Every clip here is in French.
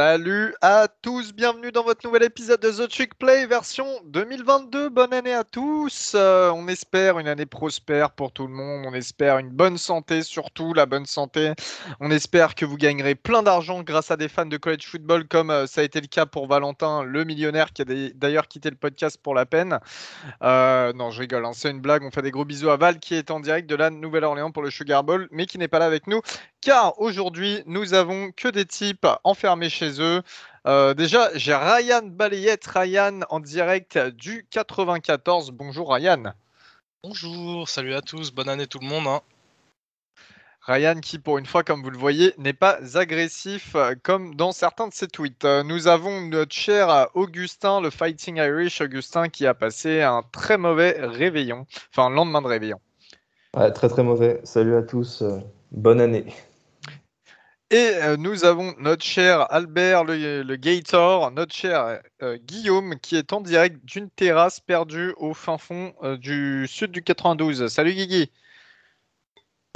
Salut à tous, bienvenue dans votre nouvel épisode de The Trick Play version 2022. Bonne année à tous. Euh, on espère une année prospère pour tout le monde. On espère une bonne santé, surtout la bonne santé. On espère que vous gagnerez plein d'argent grâce à des fans de college football, comme euh, ça a été le cas pour Valentin, le millionnaire, qui a d'ailleurs quitté le podcast pour la peine. Euh, non, je rigole, hein, c'est une blague. On fait des gros bisous à Val qui est en direct de la Nouvelle-Orléans pour le Sugar Bowl, mais qui n'est pas là avec nous car aujourd'hui, nous avons que des types enfermés chez eux. Euh, déjà, j'ai Ryan Balayette, Ryan en direct du 94. Bonjour Ryan. Bonjour, salut à tous, bonne année tout le monde. Hein. Ryan qui, pour une fois, comme vous le voyez, n'est pas agressif euh, comme dans certains de ses tweets. Euh, nous avons notre cher Augustin, le Fighting Irish Augustin, qui a passé un très mauvais réveillon, enfin lendemain de réveillon. Ouais, très très mauvais. Salut à tous, bonne année. Et euh, nous avons notre cher Albert le, Gator, notre cher euh, Guillaume qui est en direct d'une terrasse perdue au fin fond euh, du sud du 92. Salut Guigui.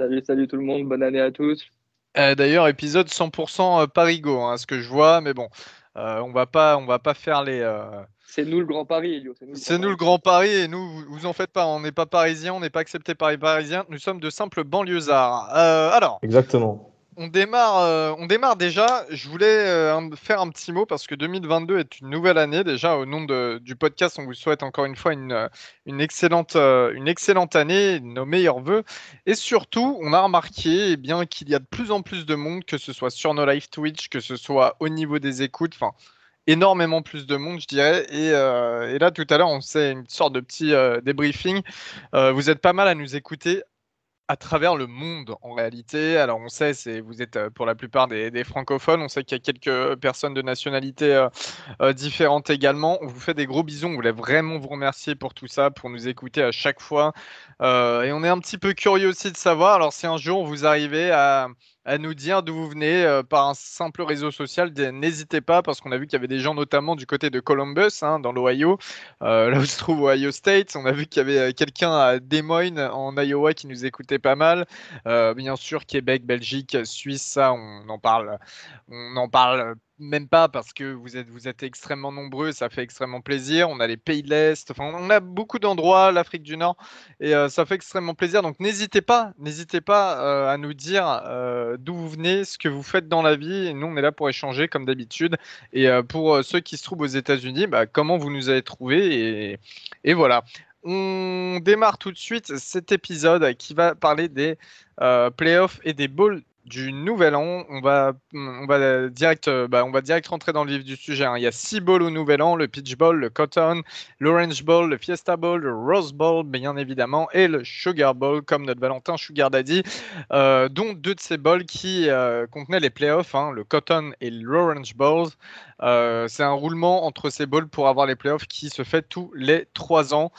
Salut, salut tout le monde, bonne année à tous. D'ailleurs, épisode 100% Parigo, hein, ce que je vois, mais bon, on va pas, on va pas faire les. C'est nous le Grand Paris, Elio. C'est nous, le Grand Paris et nous, vous, vous en faites pas, on n'est pas parisiens, on n'est pas accepté par les Parisiens, nous sommes de simples banlieusards. alors. Exactement on démarre, euh, on démarre déjà. Je voulais euh, faire un petit mot parce que 2022 est une nouvelle année. Déjà, au nom du podcast, on vous souhaite encore une fois une, excellente, euh, une excellente année, nos meilleurs voeux. Et surtout, on a remarqué eh bien qu'il y a de plus en plus de monde, que ce soit sur nos live Twitch, que ce soit au niveau des écoutes. Enfin, énormément plus de monde, je dirais. Et, et là, tout à l'heure, on fait une sorte de petit débriefing. vous êtes pas mal à nous écouter à travers le monde en réalité. Alors on sait, vous êtes euh, pour la plupart des, francophones, on sait qu'il y a quelques personnes de nationalités euh, euh, différentes également. On vous fait des gros bisous, on voulait vraiment vous remercier pour tout ça, pour nous écouter à chaque fois. et on est un petit peu curieux aussi de savoir, alors si un jour vous arrivez à à nous dire d'où vous venez euh, par un simple réseau social. N'hésitez pas, parce qu'on a vu qu'il y avait des gens notamment du côté de Columbus, hein, dans l'Ohio, euh, là où se trouve Ohio State. On a vu qu'il y avait euh, quelqu'un à Des Moines, en Iowa, qui nous écoutait pas mal. bien sûr, Québec, Belgique, Suisse, ça, on en parle, on en parle même pas parce que vous êtes, vous êtes extrêmement nombreux, ça fait extrêmement plaisir. On a les pays de l'Est, enfin, on a beaucoup d'endroits, l'Afrique du Nord, et euh, ça fait extrêmement plaisir. Donc n'hésitez pas, n'hésitez pas euh, à nous dire euh, d'où vous venez, ce que vous faites dans la vie. Nous, on est là pour échanger comme d'habitude. Et pour ceux qui se trouvent aux États-Unis, bah, comment vous nous avez trouvés et, et voilà. On démarre tout de suite cet épisode qui va parler des playoffs et des bowls du nouvel an. On va, direct, euh, bah, on va direct rentrer dans le vif du sujet. Hein. Il y a six bowls au nouvel an le Peach Bowl, le Cotton, l'Orange Bowl, le Fiesta Bowl, le Rose Bowl, bien évidemment, et le Sugar Bowl, comme notre Valentin Sugar Daddy, euh, dont deux de ces bowls qui euh, contenaient les playoffs, hein, le Cotton et l'Orange Bowl. Euh, c'est un roulement entre ces bowls pour avoir les playoffs qui se fait tous les trois ans.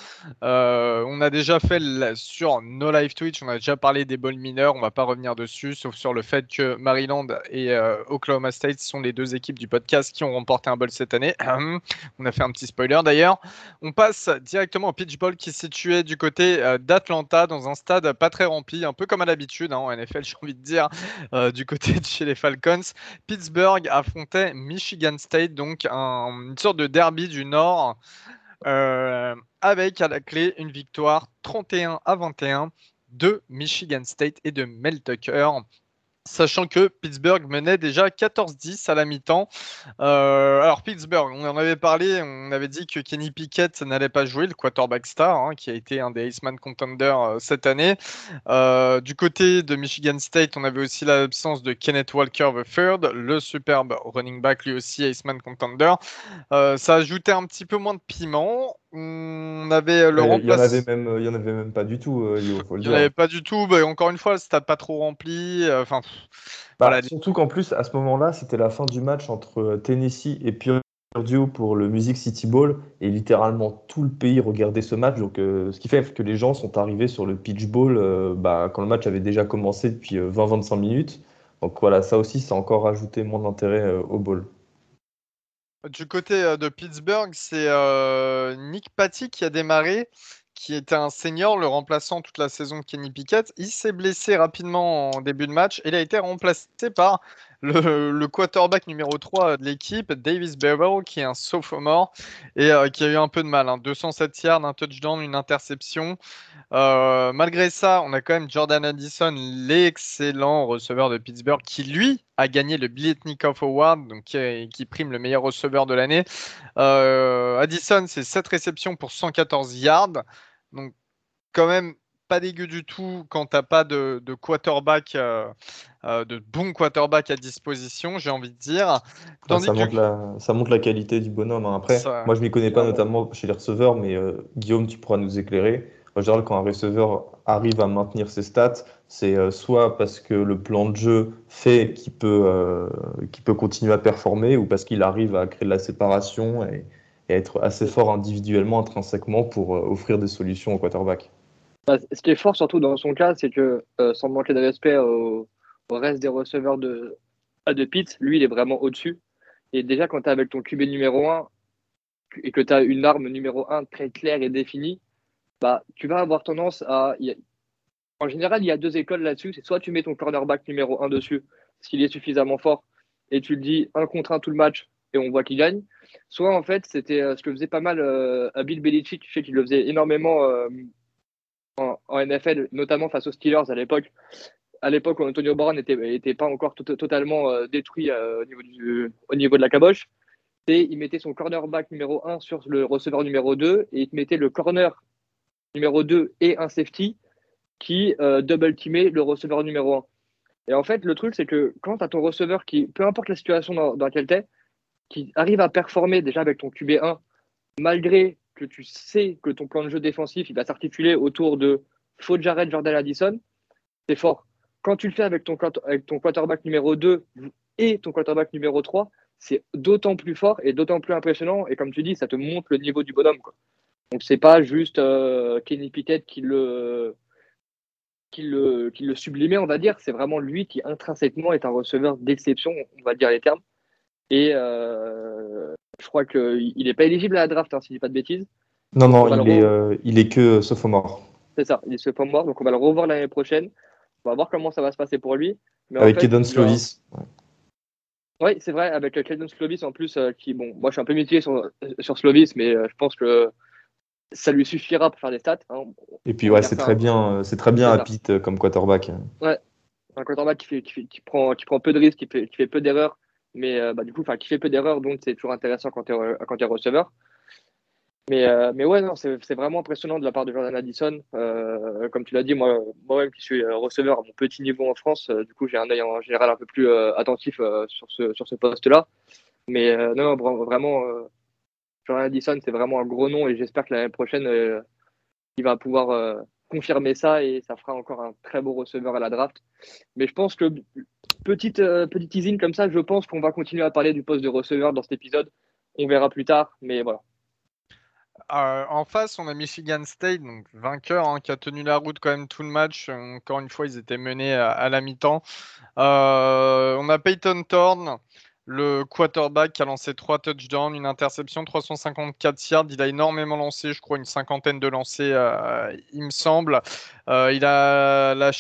On a déjà fait sur No Live Twitch, on a déjà parlé des bowls mineurs, on va pas revenir dessus, sauf sur le fait que Maryland et euh, Oklahoma State sont les deux équipes du podcast qui ont remporté un bowl cette année. on a fait un petit spoiler d'ailleurs. On passe directement au Pitch Bowl qui est situé du côté d'Atlanta dans un stade pas très rempli, un peu comme à l'habitude hein, en NFL, j'ai envie de dire, du côté de chez les Falcons. Pittsburgh affrontait Michigan State donc une sorte de derby du Nord, euh, avec à la clé une victoire 31 à 21 de Michigan State et de Mel Tucker sachant que Pittsburgh menait déjà 14-10 à la mi-temps. Euh, alors Pittsburgh, on en avait parlé, on avait dit que Kenny Pickett n'allait pas jouer, le quarterback star, hein, qui a été un des Iceman contenders euh, cette année. Euh, du côté de Michigan State, on avait aussi l'absence de Kenneth Walker III, le superbe running back, lui aussi Iceman contender. ça ajoutait un petit peu moins de piment. On avait le Il y en avait même, il y en avait même pas du tout. il n'y en avait pas du tout. Bah, encore une fois, le stade pas trop rempli. Enfin, bah, surtout qu'en plus, à ce moment-là, c'était la fin du match entre euh, Tennessee et Purdue pour le Music City Bowl. Et littéralement, tout le pays regardait ce match. Donc, euh, ce qui fait que les gens sont arrivés sur le Pitch euh, bah, quand le match avait déjà commencé depuis 20-25 minutes. Donc voilà, ça aussi, ça a encore ajouté moins d'intérêt au bowl. Du côté de Pittsburgh, c'est Nick Patty qui a démarré qui était un senior, le remplaçant toute la saison de Kenny Pickett. Il s'est blessé rapidement en début de match et il a été remplacé par le, quarterback numéro 3 de l'équipe, Davis Bevel, qui est un sophomore et qui a eu un peu de mal. 207 hein. yards, un touchdown, une interception. malgré ça, on a quand même Jordan Addison, l'excellent receveur de Pittsburgh, qui lui a gagné le Biletnikov Award, donc qui, prime le meilleur receveur de l'année. Addison, c'est 7 réceptions pour 114 yards. Donc, quand même pas dégueu du tout quand t'as pas de, quarterback, euh, euh, de bon quarterback à disposition, j'ai envie de dire. ça, montre la, ça, montre la, qualité du bonhomme. Hein. Après, moi je m'y connais pas notamment chez les receveurs, mais euh, Guillaume, tu pourras nous éclairer. En général, quand un receveur arrive à maintenir ses stats, c'est soit parce que le plan de jeu fait qu'il peut, peut continuer à performer, ou parce qu'il arrive à créer de la séparation et, et être assez fort individuellement, intrinsèquement pour offrir des solutions au quarterback. Bah, ce qui est fort surtout dans son cas, c'est que euh, sans manquer de respect au, reste des receveurs de, de Pitt, lui, il est vraiment au-dessus. Et déjà, quand tu es avec ton QB numéro 1 et que tu as une arme numéro 1 très claire et définie, bah, tu vas avoir tendance à. En général, il y a deux écoles là-dessus. C'est soit tu mets ton cornerback numéro 1 dessus, s'il est suffisamment fort, et tu le dis un contre un tout le match et on voit qu'il gagne. Soit en fait, c'était euh, ce que faisait pas mal euh, à Bill Belichick, je sais qu'il le faisait énormément en, NFL, notamment face aux Steelers à l'époque. À l'époque où Antonio Brown n'était pas encore totalement euh, détruit euh, au, niveau du, au niveau de la caboche, et il mettait son cornerback numéro 1 sur le receveur numéro 2 et il mettait le corner numéro 2 et un safety qui euh, double teamait le receveur numéro 1. Et en fait, le truc, c'est que quand tu as ton receveur qui, peu importe la situation dans, dans laquelle tu es, qui arrive à performer déjà avec ton QB1, malgré que tu sais que ton plan de jeu défensif va s'articuler autour de faux Jared Jordan Addison, c'est fort. Quand tu le fais avec ton, quarterback numéro 2 et ton quarterback numéro 3, c'est d'autant plus fort et d'autant plus impressionnant. Et comme tu dis, ça te montre le niveau du bonhomme. Quoi. Donc c'est pas juste euh, Kenny Pickett qui le, qui qui le sublimait, on va dire. C'est vraiment lui qui intrinsèquement est un receveur d'exception, on va dire les termes. Et euh, je crois qu'il n'est pas éligible à la draft, hein, si je dis pas de bêtises. Non, non, il est, euh, il est que sophomore. C'est ça, il est sophomore, donc on va le revoir l'année prochaine. On va voir comment ça va se passer pour lui. avec Kedon Slovis. Oui, c'est vrai, avec Kedon Slovis en plus, euh, qui, bon, moi je suis un peu mitigé sur, sur Slovis, mais je pense que ça lui suffira pour faire des stats. Hein. Et puis, ouais, c'est très, bien, c'est très bien à Pitt comme quarterback. Ouais, un quarterback qui, fait, qui, prend, qui prend peu de risques, qui fait, qui fait peu d'erreurs, mais euh, bah, du coup, qui fait peu d'erreurs, donc c'est toujours intéressant quand tu es, es receveur. Mais, euh, mais ouais, c'est vraiment impressionnant de la part de Jordan Addison. Euh, comme tu l'as dit, moi, moi-même qui suis receveur à mon petit niveau en France, du coup, j'ai un œil en général un peu plus attentif sur ce, sur ce poste-là. Mais non, non, vraiment, Jordan Addison, c'est vraiment un gros nom et j'espère que l'année prochaine, il va pouvoir confirmer ça et ça fera encore un très beau receveur à la draft. Mais je pense que petite, euh, petite teasing comme ça, je pense qu'on va continuer à parler du poste de receveur dans cet épisode. On verra plus tard, mais voilà. Euh, en face, on a Michigan State, donc vainqueur, hein, qui a tenu la route quand même tout le match. Encore une fois, ils étaient menés à, la mi-temps. Euh, on a Peyton Thorne, le quarterback qui a lancé trois touchdowns, une interception, 354 yards. Il a énormément lancé, je crois, une cinquantaine de lancés, il me semble. il a la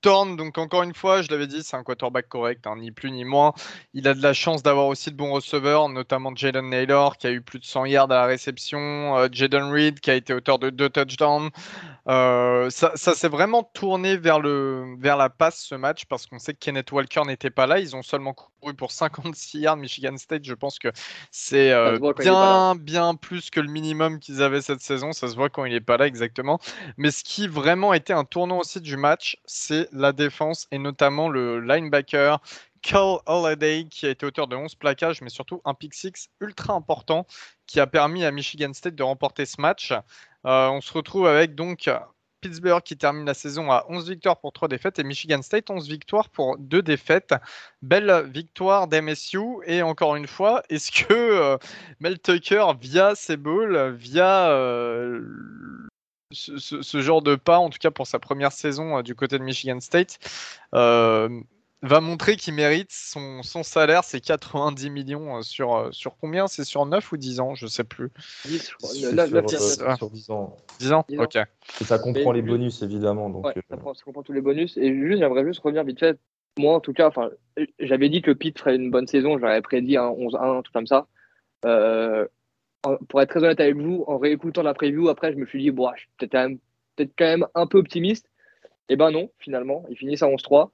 Thorne, donc encore une fois, je l'avais dit, c'est un quarterback correct, hein, ni plus ni moins. Il a de la chance d'avoir aussi de bons receveurs, notamment Jaden Naylor qui a eu plus de 100 yards à la réception, euh, Jaden Reed qui a été auteur de deux touchdowns. Euh, ça, s'est vraiment tourné vers, le, vers la passe ce match parce qu'on sait que Kenneth Walker n'était pas là. Ils ont seulement couru pour 56 yards. Michigan State, je pense que c'est euh, bien, bien plus que le minimum qu'ils avaient cette saison. Ça se voit quand il n'est pas là exactement. Mais ce qui vraiment était un tournant aussi du match, c'est la défense et notamment le linebacker Carl Holiday qui a été auteur de 11 plaquages, mais surtout un pick six ultra important qui a permis à Michigan State de remporter ce match. Euh, on se retrouve avec donc Pittsburgh qui termine la saison à 11 victoires pour 3 défaites et Michigan State 11 victoires pour 2 défaites. Belle victoire d'MSU et encore une fois, est-ce que euh, Mel Tucker via ses balls, via euh, ce, genre de pas, en tout cas pour sa première saison du côté de Michigan State, va montrer qu'il mérite son, salaire, c'est 90 millions euh, sur, sur combien? C'est sur 9 ou 10 ans? Je sais plus. 10, je crois. Sur, 10 ans. 10 ans, Ok. Et ça comprend les bonus, évidemment. Donc, ouais, ça, comprend tous les bonus. Et juste, j'aimerais juste revenir vite fait moi, en tout cas, enfin, j'avais dit que Pitt ferait une bonne saison. J'avais prédit un 11-1, tout comme ça. Euh, pour être très honnête avec vous, en réécoutant la preview, après, je me suis dit, bon, je suis peut-être quand, même, peut quand même un peu optimiste. Et eh ben non, finalement, ils finissent à 11-3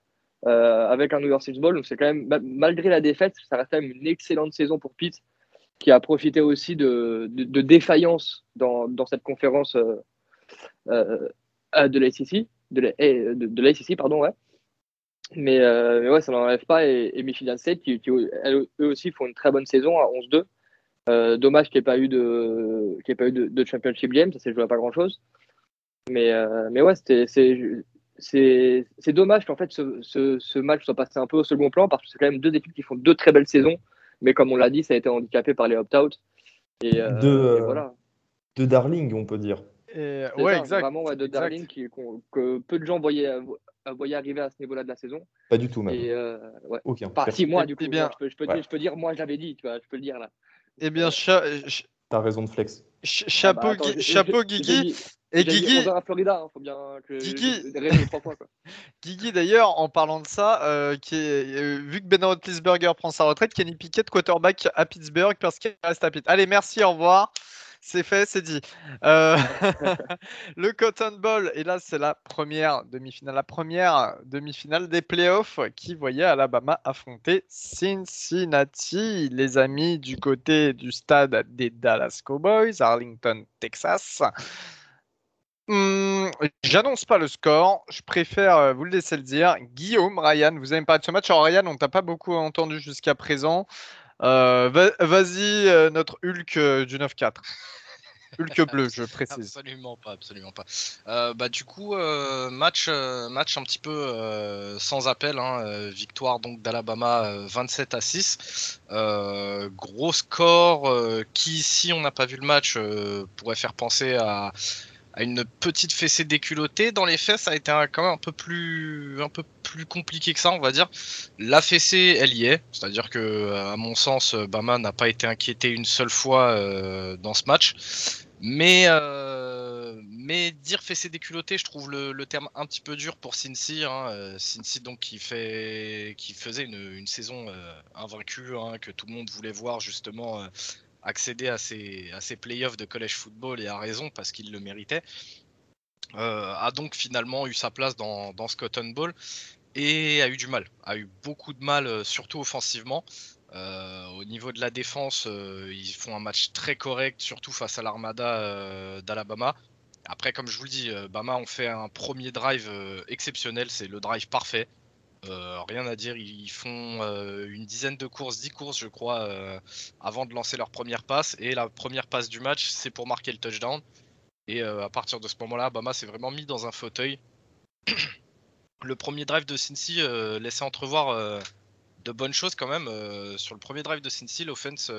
euh, avec un York Six Bowl. Donc c'est quand même, malgré la défaite, ça reste quand même une excellente saison pour Pitt, qui a profité aussi de, de, défaillance dans, dans, cette conférence euh, euh, de l'ACC, de l'ACC, pardon, ouais. Mais, mais, ouais, ça n'enlève pas. Et, Michigan State, qui, eux aussi font une très bonne saison à 11-2. Euh, dommage qu'il n'y ait pas eu de, qu'il ait pas eu de, championship game, ça s'est joué à pas grand chose. Mais, mais ouais, c'était, c'est, dommage qu'en fait ce, ce, ce, match soit passé un peu au second plan parce que c'est quand même deux équipes qui font deux très belles saisons. Mais comme on l'a dit, ça a été handicapé par les opt-out. Et, euh, de, voilà. de Darling, on peut dire. Et, ouais, exact. Vraiment, ouais, de Darling qui, que peu de gens voyaient, voyaient arriver à ce niveau-là de la saison. Pas du tout, même. Et, ouais. Aucun. Enfin, si, moi, du coup, bien. je, peux, je, peux dire, je peux dire, moi, j'avais dit, tu vois, je peux le dire là. Eh bien, T'as raison de flex. chapeau, ah bah, chapeau Guigui. Et Guigui. Florida, hein, faut bien que Guigui, Guigui d'ailleurs, en parlant de ça, euh, qui est, euh, vu que Ben Roethlisberger prend sa retraite, Kenny Pickett, quarterback à Pittsburgh, parce qu'il reste à Pitt. Allez, merci, au revoir. C'est fait, c'est dit. Euh, le Cotton Bowl, et là c'est la première demi-finale, la première demi-finale des playoffs qui voyait Alabama affronter Cincinnati, les amis du côté du stade des Dallas Cowboys, Arlington, Texas. Hmm, j'annonce pas le score, je préfère euh, vous le laisser le dire. Guillaume, Ryan, vous avez parlé de ce match. Alors Ryan, on t'a pas beaucoup entendu jusqu'à présent. Euh, vas-y, euh, notre Hulk euh, du 9-4. Hulk bleu, je précise. Absolument pas, absolument pas. bah du coup, match, match un petit peu sans appel. Hein, victoire donc d'Alabama 27 à 6. gros score qui, si on n'a pas vu le match, pourrait faire penser à à une petite fessée déculottée. Dans les faits, ça a été quand même un peu plus, un peu plus compliqué que ça, on va dire. La fessée, elle y est. C'est-à-dire que, euh, à mon sens, Bama n'a pas été inquiété une seule fois euh, dans ce match. Mais, euh, mais dire fessée déculottée, je trouve le, terme un petit peu dur pour Cincy. Hein. Cincy donc qui fait, qui faisait une, saison invaincue, hein, que tout le monde voulait voir justement accéder à ces, à playoffs de college football et a raison parce qu'il le méritait, euh, a donc finalement eu sa place dans, dans ce Cotton Bowl et a eu du mal, a eu beaucoup de mal, euh, surtout offensivement. Euh, au niveau de la défense, ils font un match très correct, surtout face à l'armada d'Alabama. Après, comme je vous le dis, Bama ont fait un premier drive exceptionnel, c'est le drive parfait. Euh, rien à dire, ils font euh, une dizaine de courses, 10 courses je crois, euh, avant de lancer leur première passe. Et la première passe du match, c'est pour marquer le touchdown. Et à partir de ce moment-là, Bama s'est vraiment mis dans un fauteuil. le premier drive de Cincy laissait entrevoir de bonnes choses quand même. sur le premier drive de Cincy, l'offense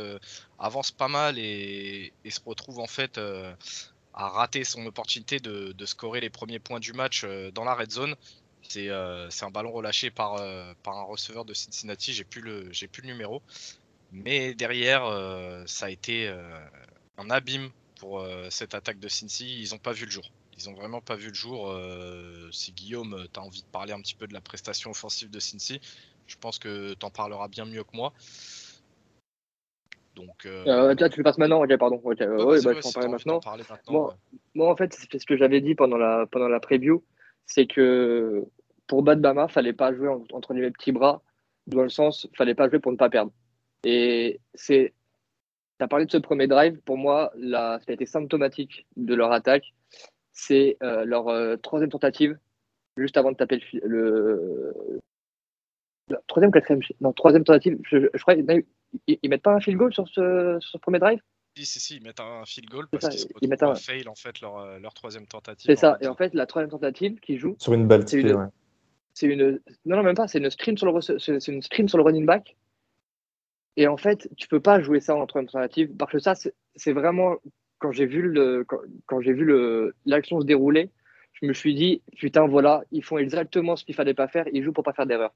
avance pas mal et, se retrouve en fait à rater son opportunité de, scorer les premiers points du match dans la red zone. Euh, c'est un ballon relâché par, euh, par un receveur de Cincinnati, j'ai plus, le, plus le numéro. Mais derrière, euh, ça a été un abîme pour cette attaque de Cincy. Ils n'ont pas vu le jour. Ils n'ont vraiment pas vu le jour. si Guillaume, tu as envie de parler un petit peu de la prestation offensive de Cincy, je pense que tu en parleras bien mieux que moi. Donc, euh... tu le passes maintenant Ok, pardon. ouais, bah, je vais en parler maintenant. Moi, en fait, c'est ce que j'avais dit pendant la, pendant la preview c'est que pour battre Bama, fallait pas jouer entre les petits bras, dans le sens, fallait pas jouer pour ne pas perdre. Et c'est, tu as parlé de ce premier drive, pour moi, ça a été symptomatique de leur attaque. C'est euh, leur euh, troisième tentative, juste avant de taper le, le... troisième, quatrième, non, troisième tentative. Je, crois qu'ils mettent pas un field goal sur ce, sur ce premier drive? Si, si, si, ils mettent un field goal parce qu'ils ils mettent un fail en fait leur, euh, leur troisième tentative. C'est ça, et en fait, la troisième tentative qui joue. Sur une balle c'est une... ouais. C'est une. Non, non, même pas, c'est une screen sur le, c'est une screen sur le running back. Et en fait, tu peux pas jouer ça en troisième tentative parce que ça, c'est vraiment. Quand j'ai vu le, quand, j'ai vu le, l'action se dérouler, je me suis dit, putain, voilà, ils font exactement ce qu'il fallait pas faire, ils jouent pour pas faire d'erreur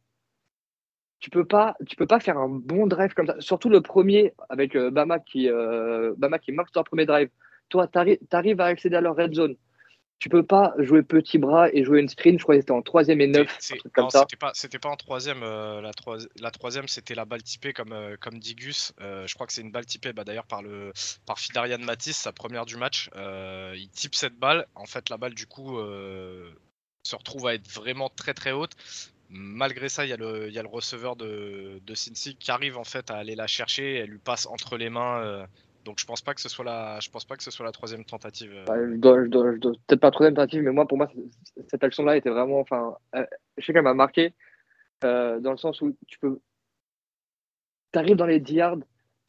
tu peux pas, tu peux pas faire un bon drive comme ça. Surtout le premier avec euh, Bama qui, euh, Bama qui marque son premier drive. Toi, tu arrives à accéder à leur red zone. Tu peux pas jouer petit bras et jouer une screen. Je crois que c'était en troisième et neuf. C'était pas, c'était pas en troisième. euh, la, troi- la troisième, c'était la balle typée comme, euh, comme dit Gus. Euh, je crois que c'est une balle typée bah, d'ailleurs par, le, par Fidarian Matisse, sa première du match. Il type cette balle. En fait, la balle, du coup, se retrouve à être vraiment très très haute. Malgré ça, il y a le, y a le receveur de, de Cincy qui arrive en fait à aller la chercher. Elle lui passe entre les mains. Donc je pense pas que ce soit la, je pense pas que ce soit la troisième tentative. euh. Peut-être pas troisième tentative, mais moi, pour moi, cette action-là était vraiment, enfin, euh, je sais qu'elle m'a marqué euh, dans le sens où tu peux, t'arrives dans les 10 yards,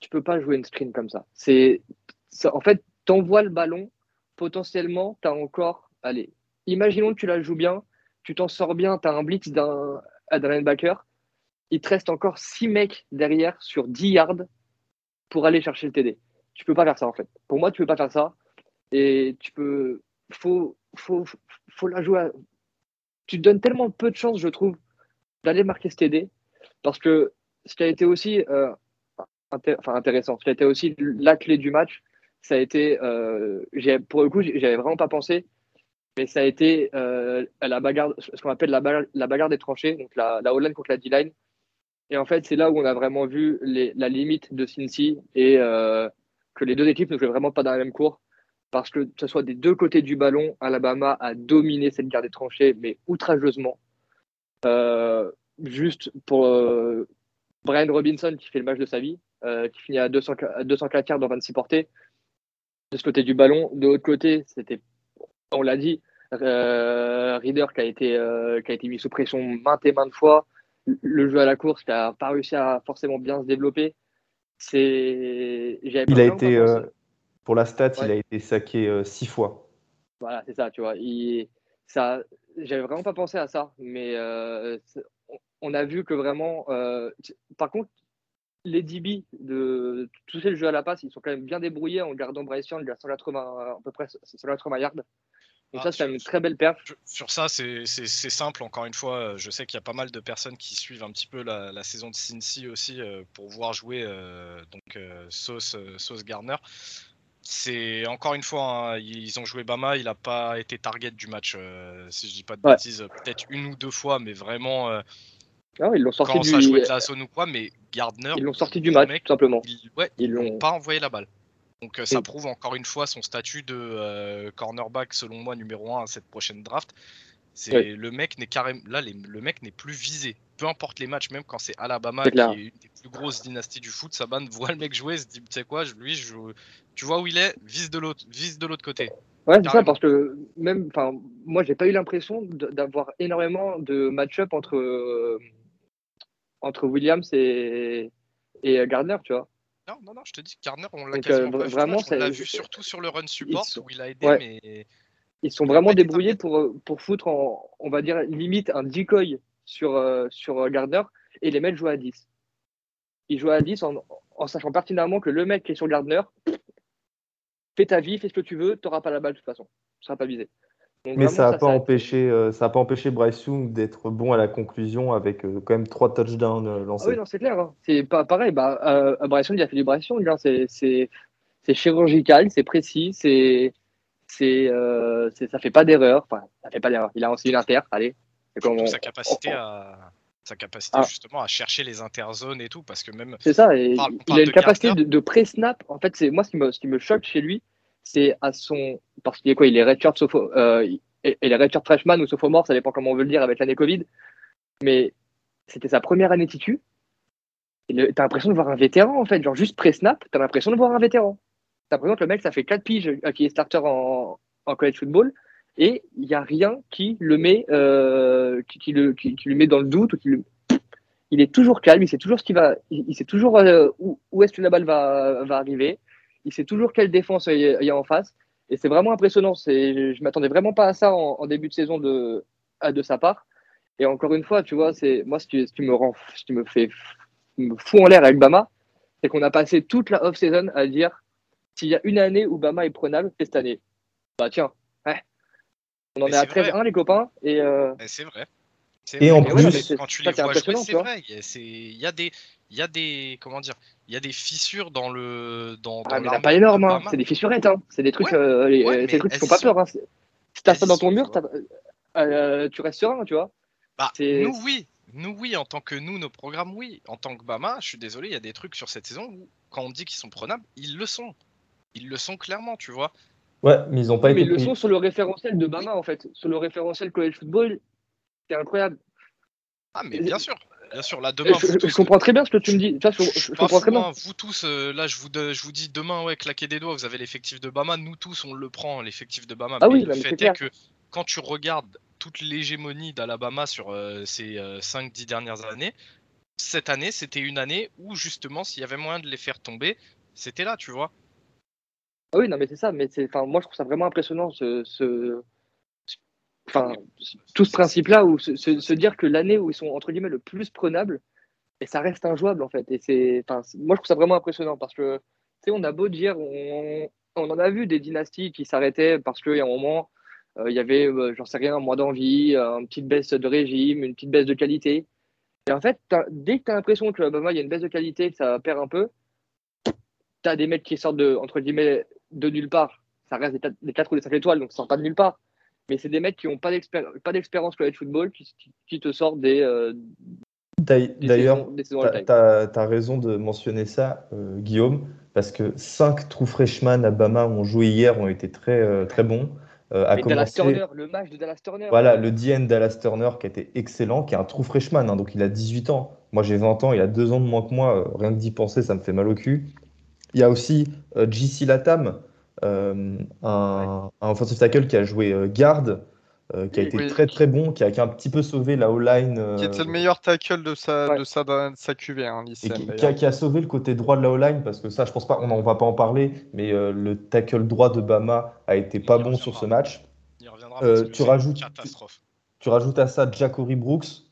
tu peux pas jouer une screen comme ça. C'est, en fait, t'envoies le ballon, potentiellement, t'as encore, allez, imaginons que tu la joues bien, tu t'en sors bien, t'as un blitz d'un, d'un linebacker, il te reste encore 6 mecs derrière sur 10 yards pour aller chercher le TD. Tu peux pas faire ça en fait. Pour moi, tu peux pas faire ça. Et tu peux. Faut, faut, faut la jouer. à- Tu te donnes tellement peu de chance, je trouve, d'aller marquer ce TD. Parce que ce qui a été aussi euh, enfin, intéressant, ce qui a été aussi la clé du match, ça a été. euh, pour le coup, j'y avais vraiment pas pensé. Mais ça a été euh, la bagarre, ce qu'on appelle la bagarre, la bagarre des tranchées, donc la, la contre la D-line. Et en fait, c'est là où on a vraiment vu la limite de Cincy et euh, que les deux équipes ne jouaient vraiment pas dans la même cour. Parce que que ce soit des deux côtés du ballon, Alabama a dominé cette guerre des tranchées, mais outrageusement. Euh, juste pour euh, Brian Robinson qui fait le match de sa vie, euh, qui finit à, 200, à 204 yards dans 26 portées. De ce côté du ballon. De l'autre côté, c'était, on l'a dit, Reader qui a, été, qui a été mis sous pression maintes et maintes fois. Le jeu à la course qui n'a pas réussi à forcément bien se développer. C'est, Il a été, euh, pour la stat, il a été saqué euh, six fois. Voilà, c'est ça, tu vois. Il, ça, j'avais vraiment pas pensé à ça, mais euh, on- a vu que vraiment. euh, par contre, les DB de tous ces jeux à la passe, ils sont quand même bien débrouillés en gardant Bryce Young à 180, à peu près 180 yards. Donc Ah, ça, c'est sur- une très belle perf. Sur ça, c'est simple. Encore une fois, euh, je sais qu'il y a pas mal de personnes qui suivent un petit peu la, la saison de Cincy aussi euh, pour voir jouer euh, donc euh, Sauce, Sauce Gardner. C'est encore une fois, hein, ils ont joué Bama, il n'a pas été target du match. si je dis pas de Ouais. bêtises, peut-être une ou deux fois, mais vraiment Non, ils l'ont sorti quand du, ça jouait de la zone ou quoi. Mais Gardner, ils l'ont sorti du match, mec, tout simplement. ils, ouais, Ils l'ont- pas envoyé la balle. Donc euh, ça prouve encore une fois son statut de euh, cornerback selon moi numéro 1 à cette prochaine draft. C'est Oui. le mec n'est carrément là les- le mec n'est plus visé. Peu importe les matchs, même quand c'est Alabama qui est une des plus grosses dynasties du foot, Saban voit le mec jouer, se dit tu sais quoi, lui je tu vois où il est, vise de l'autre vise de l'autre côté. Ouais, c'est ça, parce que même, enfin, moi, j'ai pas eu l'impression d'avoir énormément de match-up entre, euh, entre Williams et, et Gardner, tu vois. Non non non, je te dis Gardner on l'a quasiment euh, pas vu, vraiment, on l'a vu surtout sur le run support sont- où il a aidé Ouais. mais Ils sont vraiment débrouillés pour, euh, pour foutre en, on va dire, limite un decoy sur, euh, sur Gardner et les mettre jouer à 10. Ils jouent à 10 en, en sachant pertinemment que le mec qui est sur Gardner, fais ta vie, fais ce que tu veux, tu n'auras pas la balle de toute façon. Tu ne seras pas visé. Mais ça n'a pas, empêché, euh, ça a pas empêché Bryce Young d'être bon à la conclusion avec euh, quand même trois touchdowns euh, Ah lancés. oui, non, c'est clair. hein. C'est pas pareil. Bah, euh, Bryce Young, il a fait du Bryce Young, hein. C'est- C'est c'est chirurgical, c'est précis, c'est c'est euh, ça fait pas d'erreur. Enfin, ça fait pas d'erreur. Il a aussi une inter. Allez. Comme on- sa capacité on- à sa capacité Ah. justement à chercher les interzones et tout parce que même C'est ça, et On parle- on il a une capacité de, de pré-snap. En fait, c'est moi ce qui me, ce qui me choque chez lui, c'est à son parce qu'il est quoi, il est redshirt euh, redshirt freshman ou sophomore, ça dépend comment on veut le dire avec l'année Covid. Mais c'était sa première année titu. T'as l'impression de voir un vétéran en fait, genre juste pré-snap, t'as l'impression de voir un vétéran. T'as l'impression que le mec, ça fait 4 piges euh, qui est starter en, college football et il n'y a rien qui le met, euh, qui, le, qui, qui met dans le doute il est toujours calme, il sait toujours ce qui va, il sait toujours euh, où, où est-ce que la balle va, va arriver, il sait toujours quelle défense il y a, il y a en face, et c'est vraiment impressionnant. Je, je m'attendais vraiment pas à ça en, en début de saison de, à- de sa part. Et encore une fois, tu vois, c'est moi ce qui, ce qui me rend, ce qui me fait, me fout en l'air avec Bama, c'est qu'on a passé toute la off-season à dire s'il y a une année où Bama est prenable, c'est cette année. Bah tiens, ouais. On en Mais est à c'est vrai. 13-1 les copains, et euh, C'est vrai. C'est Et vrai. en plus- ouais, quand tu les vois jouer, c'est vrai. Il y a des, il y a des, comment dire, il y a des fissures dans le, dans, dans Ah, mais il n'y en a l'armure pas énorme, hein. C'est des fissurettes, hein. c'est des trucs, Ouais. euh, les- Ouais, euh, trucs qui font pas peur. Hein. C'est- si t'as ça dans ton mur, tu restes serein, tu vois. Bah, nous, oui. Nous, oui. En tant que nous, nos programmes, oui. En tant que Bama, je suis désolé, il y a des trucs sur cette saison où, quand on dit qu'ils sont prenables, ils le sont. Ils le sont clairement, tu vois. Ouais, mais ils n'ont pas été. Mais ils le sont sur le référentiel de Bama, en fait. Sur le référentiel college football, c'est incroyable. Ah, mais bien sûr. Bien sûr, là demain. Je, comprends très bien ce que tu me dis. je, comprends très bien. Hein. Vous tous, euh, là, je vous, je vous dis demain, ouais, claquez des doigts, vous avez l'effectif de Bama. Nous tous, on le prend, l'effectif de Bama. Ah oui, le fait est, que quand tu regardes toute l'hégémonie d'Alabama sur euh, ces 5-10 euh, dernières années, cette année, c'était une année où justement, s'il y avait moyen de les faire tomber, c'était là, tu vois. Ah oui, non, mais c'est ça. Mais moi, je trouve ça vraiment impressionnant ce, ce... Enfin, tout ce principe-là, où se, dire que l'année où ils sont entre guillemets le plus prenables, et ça reste injouable en fait. Et c'est, moi, je trouve ça vraiment impressionnant parce que, tu sais, on a beau dire, on, en a vu des dynasties qui s'arrêtaient parce qu'il y a un moment, euh, il y avait, euh, j'en sais rien, un mois d'envie, une petite baisse de régime, une petite baisse de qualité. Et en fait, dès que tu as l'impression que bah, il y a une baisse de qualité, que ça perd un peu, tu as des mecs qui sortent de, entre guillemets, de nulle part. Ça reste des, 4 ou des 5 étoiles, donc ça sort pas de nulle part. Mais c'est des mecs qui n'ont pas d'expérience college football qui, qui, te sortent des. Euh, d'ailleurs, tu as, raison de mentionner ça, Guillaume, parce que 5 trous freshman à Bama ont joué hier ont été très, très bons. Euh, Dallas Turner, le match de Dallas Turner. Voilà, le DN Dallas Turner qui a été excellent, qui est un true freshman, hein, donc il a 18 ans. Moi j'ai 20 ans, il a 2 ans de moins que moi, euh, rien que d'y penser, ça me fait mal au cul. Il y a aussi euh, JC Latam, un, un, offensive tackle qui a joué garde, qui a été très très bon, qui a, qui a, un petit peu sauvé la O-line. qui était le meilleur tackle de sa, de sa, de sa QV, hein, qui, qui, a, sauvé le côté droit de la O-line, parce que ça, je pense pas, on n'en va pas en parler, mais le tackle droit de Bama a été pas bon sur ce match. Euh, tu, rajoutes, tu, rajoutes à ça Jacory Brooks,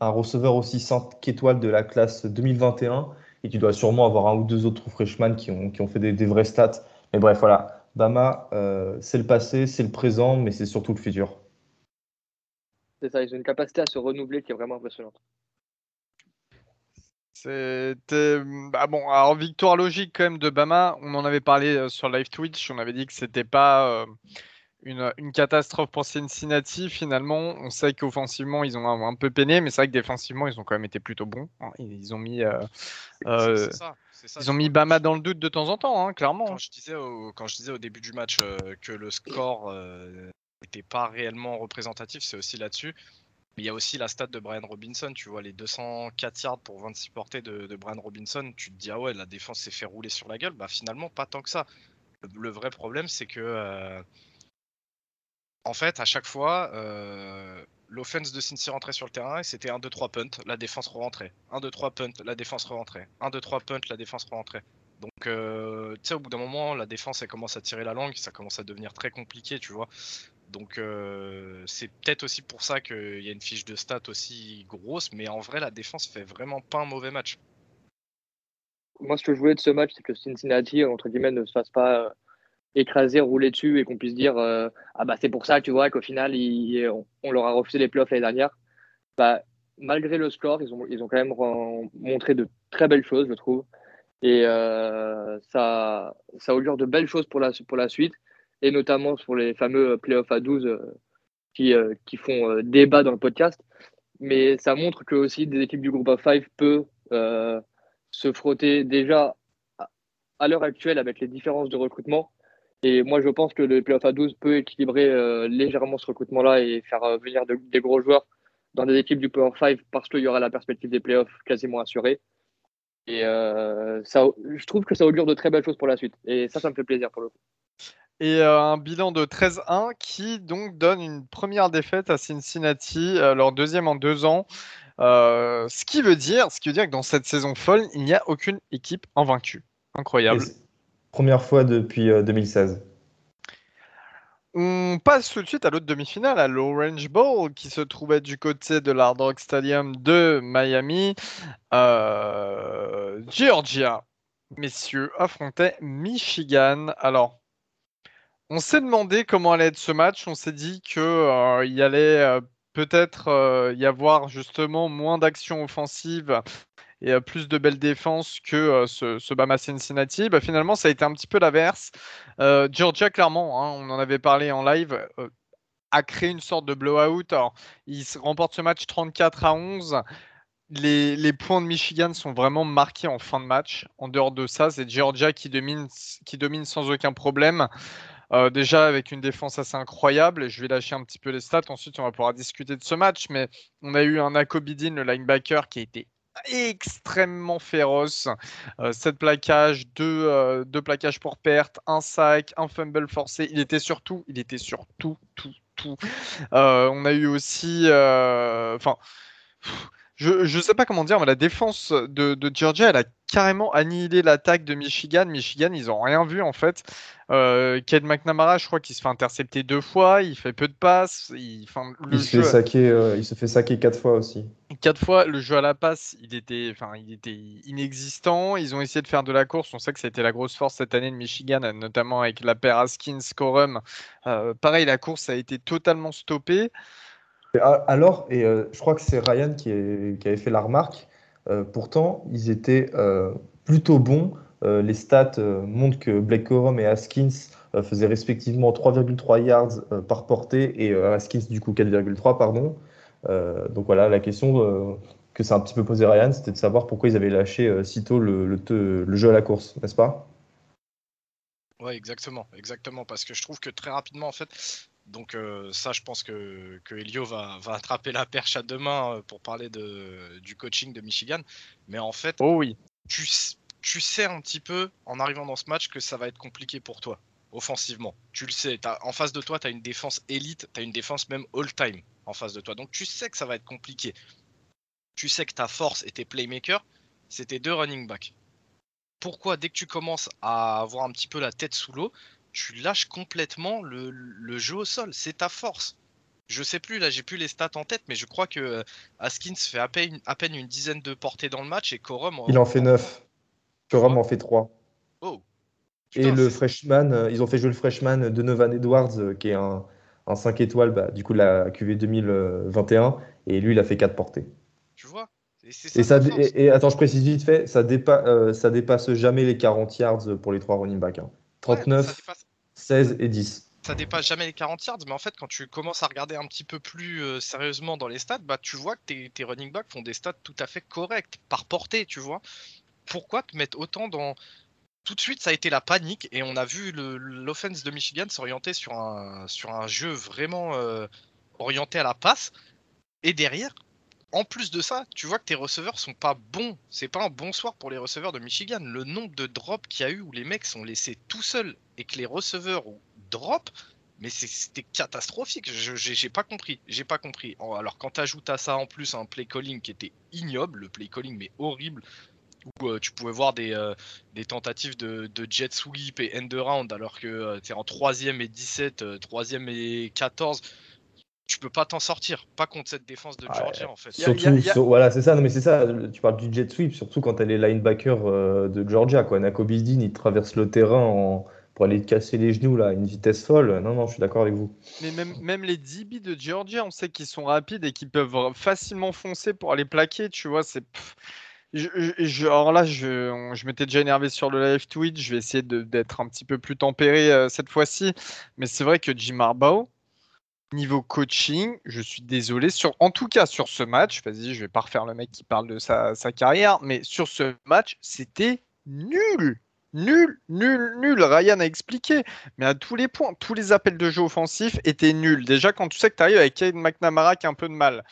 un receveur aussi 5 étoiles de la classe 2021, et tu dois sûrement avoir un ou deux autres freshmen qui ont, qui ont fait des, des vrais stats. Mais bref, voilà. Bama, euh, c'est le passé, c'est le présent, mais c'est surtout le futur. C'est ça, ils ont une capacité à se renouveler qui est vraiment impressionnante. C'était bah bon, alors victoire logique quand même de Bama. On en avait parlé euh, sur live Twitch. On avait dit que c'était pas une, une, catastrophe pour Cincinnati. Finalement, on sait qu'offensivement, ils ont un, peu peiné, mais c'est vrai que défensivement, ils ont quand même été plutôt bons. Hein. Ils ont mis, euh, euh, ils ont mis Bama dans le doute de temps en temps, hein, clairement. Quand je, disais au, quand je disais au début du match euh, que le score n'était pas réellement représentatif, c'est aussi là-dessus. Il y a aussi la stat de Brian Robinson, tu vois, les 204 yards pour 26 portées de, de Brian Robinson, tu te dis, ah ouais, la défense s'est fait rouler sur la gueule. Bah finalement, pas tant que ça. Le, le vrai problème, c'est que en fait, à chaque fois, euh, l'offense de Cincy rentrait sur le terrain et c'était 1, 2, 3 punt, la défense re-rentrait. 1, 2, 3 punt, la défense re-rentrait. 1, 2, 3 punt, la défense re-rentrait. Donc, euh, tu sais, au bout d'un moment, la défense, elle commence à tirer la langue, ça commence à devenir très compliqué, tu vois. Donc, euh, c'est peut-être aussi pour ça qu'il y a une fiche de stats aussi grosse, mais en vrai, la défense fait vraiment pas un mauvais match. Moi, ce que je voulais de ce match, c'est que Cincinnati, entre guillemets, ne se fasse pas écraser, rouler dessus et qu'on puisse dire euh, ah bah c'est pour ça tu vois qu'au final on, leur a refusé les playoffs l'année dernière. Bah, malgré le score, ils ont, ils ont quand même montré de très belles choses, je trouve. Et euh, ça, ça augure de belles choses pour la, pour la suite, et notamment pour les fameux playoffs à 12 euh, qui, qui font débat dans le podcast. Mais ça montre que aussi des équipes du groupe of 5 peuvent se frotter déjà à l'heure actuelle avec les différences de recrutement et moi, je pense que le playoff à 12 peut équilibrer euh, légèrement ce recrutement-là et faire euh, venir des gros joueurs dans des équipes du playoff 5 parce qu'il y aura la perspective des playoffs quasiment assurée. Et euh, ça, je trouve que ça augure de très belles choses pour la suite. Et ça, ça me fait plaisir pour le coup. Et un bilan de 13-1 qui donc donne une première défaite à Cincinnati, leur deuxième en deux ans. ce qui veut dire, ce qui veut dire que dans cette saison folle, il n'y a aucune équipe invaincue. Incroyable. Première fois depuis 2016. Euh, On passe tout de suite à l'autre demi-finale, à l'Orange Bowl, qui se trouvait du côté de l'Hard Rock Stadium de Miami. Euh, Georgia, messieurs, affrontait Michigan. Alors, on s'est demandé comment allait être ce match. On s'est dit qu'il euh, allait peut-être y avoir justement moins d'actions offensives et plus de belles défenses que euh, ce, ce, Bama Cincinnati. Bah, finalement, ça a été un petit peu l'inverse. Euh, Georgia, clairement, hein, on en avait parlé en live, euh, a créé une sorte de blowout. Alors, ils remportent ce match 34 à 11. Les, points de Michigan sont vraiment marqués en fin de match. En dehors de ça, c'est Georgia qui domine, sans aucun problème. Euh, déjà avec une défense assez incroyable, je vais lâcher un petit peu les stats, ensuite on va pouvoir discuter de ce match, mais on a eu un Akobidin, le linebacker, qui a été extrêmement féroce. 7 euh, plaquages, 2, euh, plaquages pour perte, un sac, un fumble forcé. Il était sur tout, il était sur tout, tout, tout. on a eu aussi... Enfin je ne sais pas comment dire, mais la défense de, Georgia, elle a carrément annihilé l'attaque de Michigan. Michigan, ils n'ont rien vu en fait. Euh, McNamara, je crois qu'il se fait intercepter deux fois, il fait peu de passes. Il, il, se, fait saquer, euh, il se fait saquer quatre fois aussi. Quatre fois, le jeu à la passe, il était, enfin, il était inexistant. Ils ont essayé de faire de la course. On sait que ça a été la grosse force cette année de Michigan, notamment avec la paire Haskins-Corum. Euh, pareil, la course a été totalement stoppée. Alors, et euh, je crois que c'est Ryan qui, avait fait la remarque, euh, pourtant, ils étaient euh, plutôt bons. les stats montrent que Blake Corum et Haskins faisaient respectivement 3,3 yards par portée et Haskins, du coup, 4,3, pardon. donc voilà, la question que c'est un petit peu posé Ryan, c'était de savoir pourquoi ils avaient lâché sitôt le, le, jeu à la course, n'est-ce pas? Ouais, exactement, exactement, parce que je trouve que très rapidement, en fait, donc euh, ça, je pense que, que Elio va, va, attraper la perche à deux mains euh, pour parler de, du coaching de Michigan. Mais en fait, oh oui. tu, tu sais un petit peu, en arrivant dans ce match, que ça va être compliqué pour toi, offensivement. Tu le sais, en face de toi, tu as une défense élite, tu as une défense même all-time en face de toi. Donc tu sais que ça va être compliqué. Tu sais que ta force et tes playmakers, c'est tes deux running backs. Pourquoi dès que tu commences à avoir un petit peu la tête sous l'eau, tu lâches complètement le, jeu au sol. C'est ta force. Je sais plus, là j'ai plus les stats en tête, mais je crois que euh, Askins fait à peine, à peine une dizaine de portées dans le match et Corum. Il en fait 9. Corum en fait 3. Oh. et le freshman, euh, ils ont fait jouer le freshman de Novan Edwards, euh, qui est un, 5 étoiles bah, du coup la QV 2021, et lui il a fait 4 portées. Tu vois? Et, ça, et, attends, je précise vite fait, ça, dépa ça dépasse jamais les 40 yards pour les 3 running backs. Hein. 39, 16 et 10 ça dépasse jamais les 40 yards, mais en fait, quand tu commences à regarder un petit peu plus euh, sérieusement dans les stats, bah, tu vois que tes, tes, running backs font des stats tout à fait corrects, par portée, tu vois. Pourquoi te mettre autant dans. Tout de suite, ça a été la panique, et on a vu l'offense de Michigan s'orienter sur un, sur un jeu vraiment euh, orienté à la passe. Et derrière, en plus de ça, tu vois que tes receveurs sont pas bons. C'est pas un bon soir pour les receveurs de Michigan. Le nombre de drops qu'il y a eu où les mecs sont laissés tout seuls et que les receveurs drop, mais c'était catastrophique. J'ai pas compris. J'ai pas compris. Alors quand tu ajoutes à ça en plus un play calling qui était ignoble, le play calling mais horrible, où euh, tu pouvais voir des, euh, tentatives de, jet sweep et end around alors que euh, tu es en 3ème et 17, 3ème et 14 tu peux pas t'en sortir, pas contre cette défense de Georgia en fait. Surtout, voilà, c'est ça. Non, mais c'est ça. Tu parles du jet sweep, surtout quand elle est linebacker euh, de Georgia, quoi. Nako il traverse le terrain pour aller casser les genoux là, à une vitesse folle. Non, non, je suis d'accord avec vous. Mais même, même les DB de Georgia, on sait qu'ils sont rapides et qu'ils peuvent facilement foncer pour aller plaquer. Tu vois, c'est. Je, alors là, je, je m'étais déjà énervé sur le live tweet. Je vais essayer d'être un petit peu plus tempéré euh, cette fois-ci. Mais c'est vrai que Jim Harbaugh, Niveau coaching, je suis désolé. En tout cas, sur ce match, vas-y, je vais pas refaire le mec qui parle de sa, carrière, mais sur ce match, c'était nul. Nul, nul, nul. Ryan a expliqué, mais à tous les points, tous les appels de jeu offensifs étaient nuls. Déjà, quand tu sais que tu arrives avec Kane McNamara qui a un peu de mal,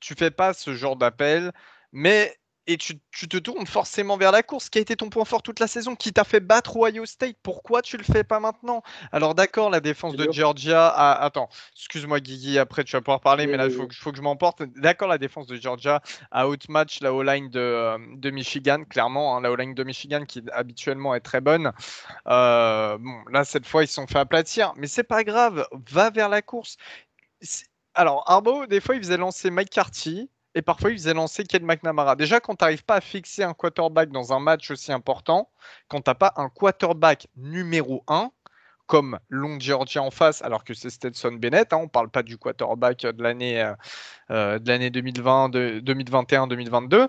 tu fais pas ce genre d'appel, mais et tu, te tournes forcément vers la course. Qui a été ton point fort toute la saison Qui t'a fait battre Ohio State Pourquoi tu le fais pas maintenant? Alors d'accord, la défense de Georgia a... Attends, excuse-moi Guigui, après tu vas pouvoir parler, mais là il faut, faut, que je m'emporte. D'accord, la défense de Georgia a outmatch la O-line de, euh, de, Michigan, clairement. Hein, la O-line de Michigan qui habituellement est très bonne. Euh, bon, là cette fois ils se sont fait aplatir, mais c'est pas grave, va vers la course. Alors, Arbo, des fois, il faisait lancer Mike Carty, et parfois il faisait lancer Ken McNamara. Déjà, quand tu n'arrives pas à fixer un quarterback dans un match aussi important, quand tu n'as pas un quarterback numéro 1, comme Long Georgia en face, alors que c'est Stetson Bennett, hein, on ne parle pas du quarterback de l'année euh, euh, de l'année 2020, 2021-2022.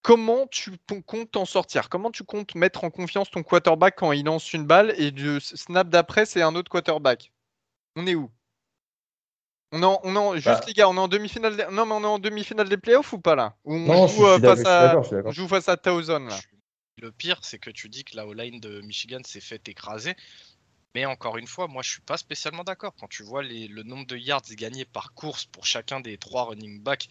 Comment tu comptes t'en sortir? Comment tu comptes mettre en confiance ton quarterback quand il lance une balle et le snap d'après c'est un autre quarterback? On est où? On est en, on est en- juste Bah. les gars, on est en demi-finale. des- Non, mais on est en demi-finale des playoffs ou pas là? Ou on Non, je suis, joue, je euh, face à, on joue face à Towson là? Le pire, c'est que tu dis que la O-line de Michigan s'est fait écraser. Mais encore une fois, moi je suis pas spécialement d'accord. Quand tu vois les- le nombre de yards gagnés par course pour chacun des trois running backs,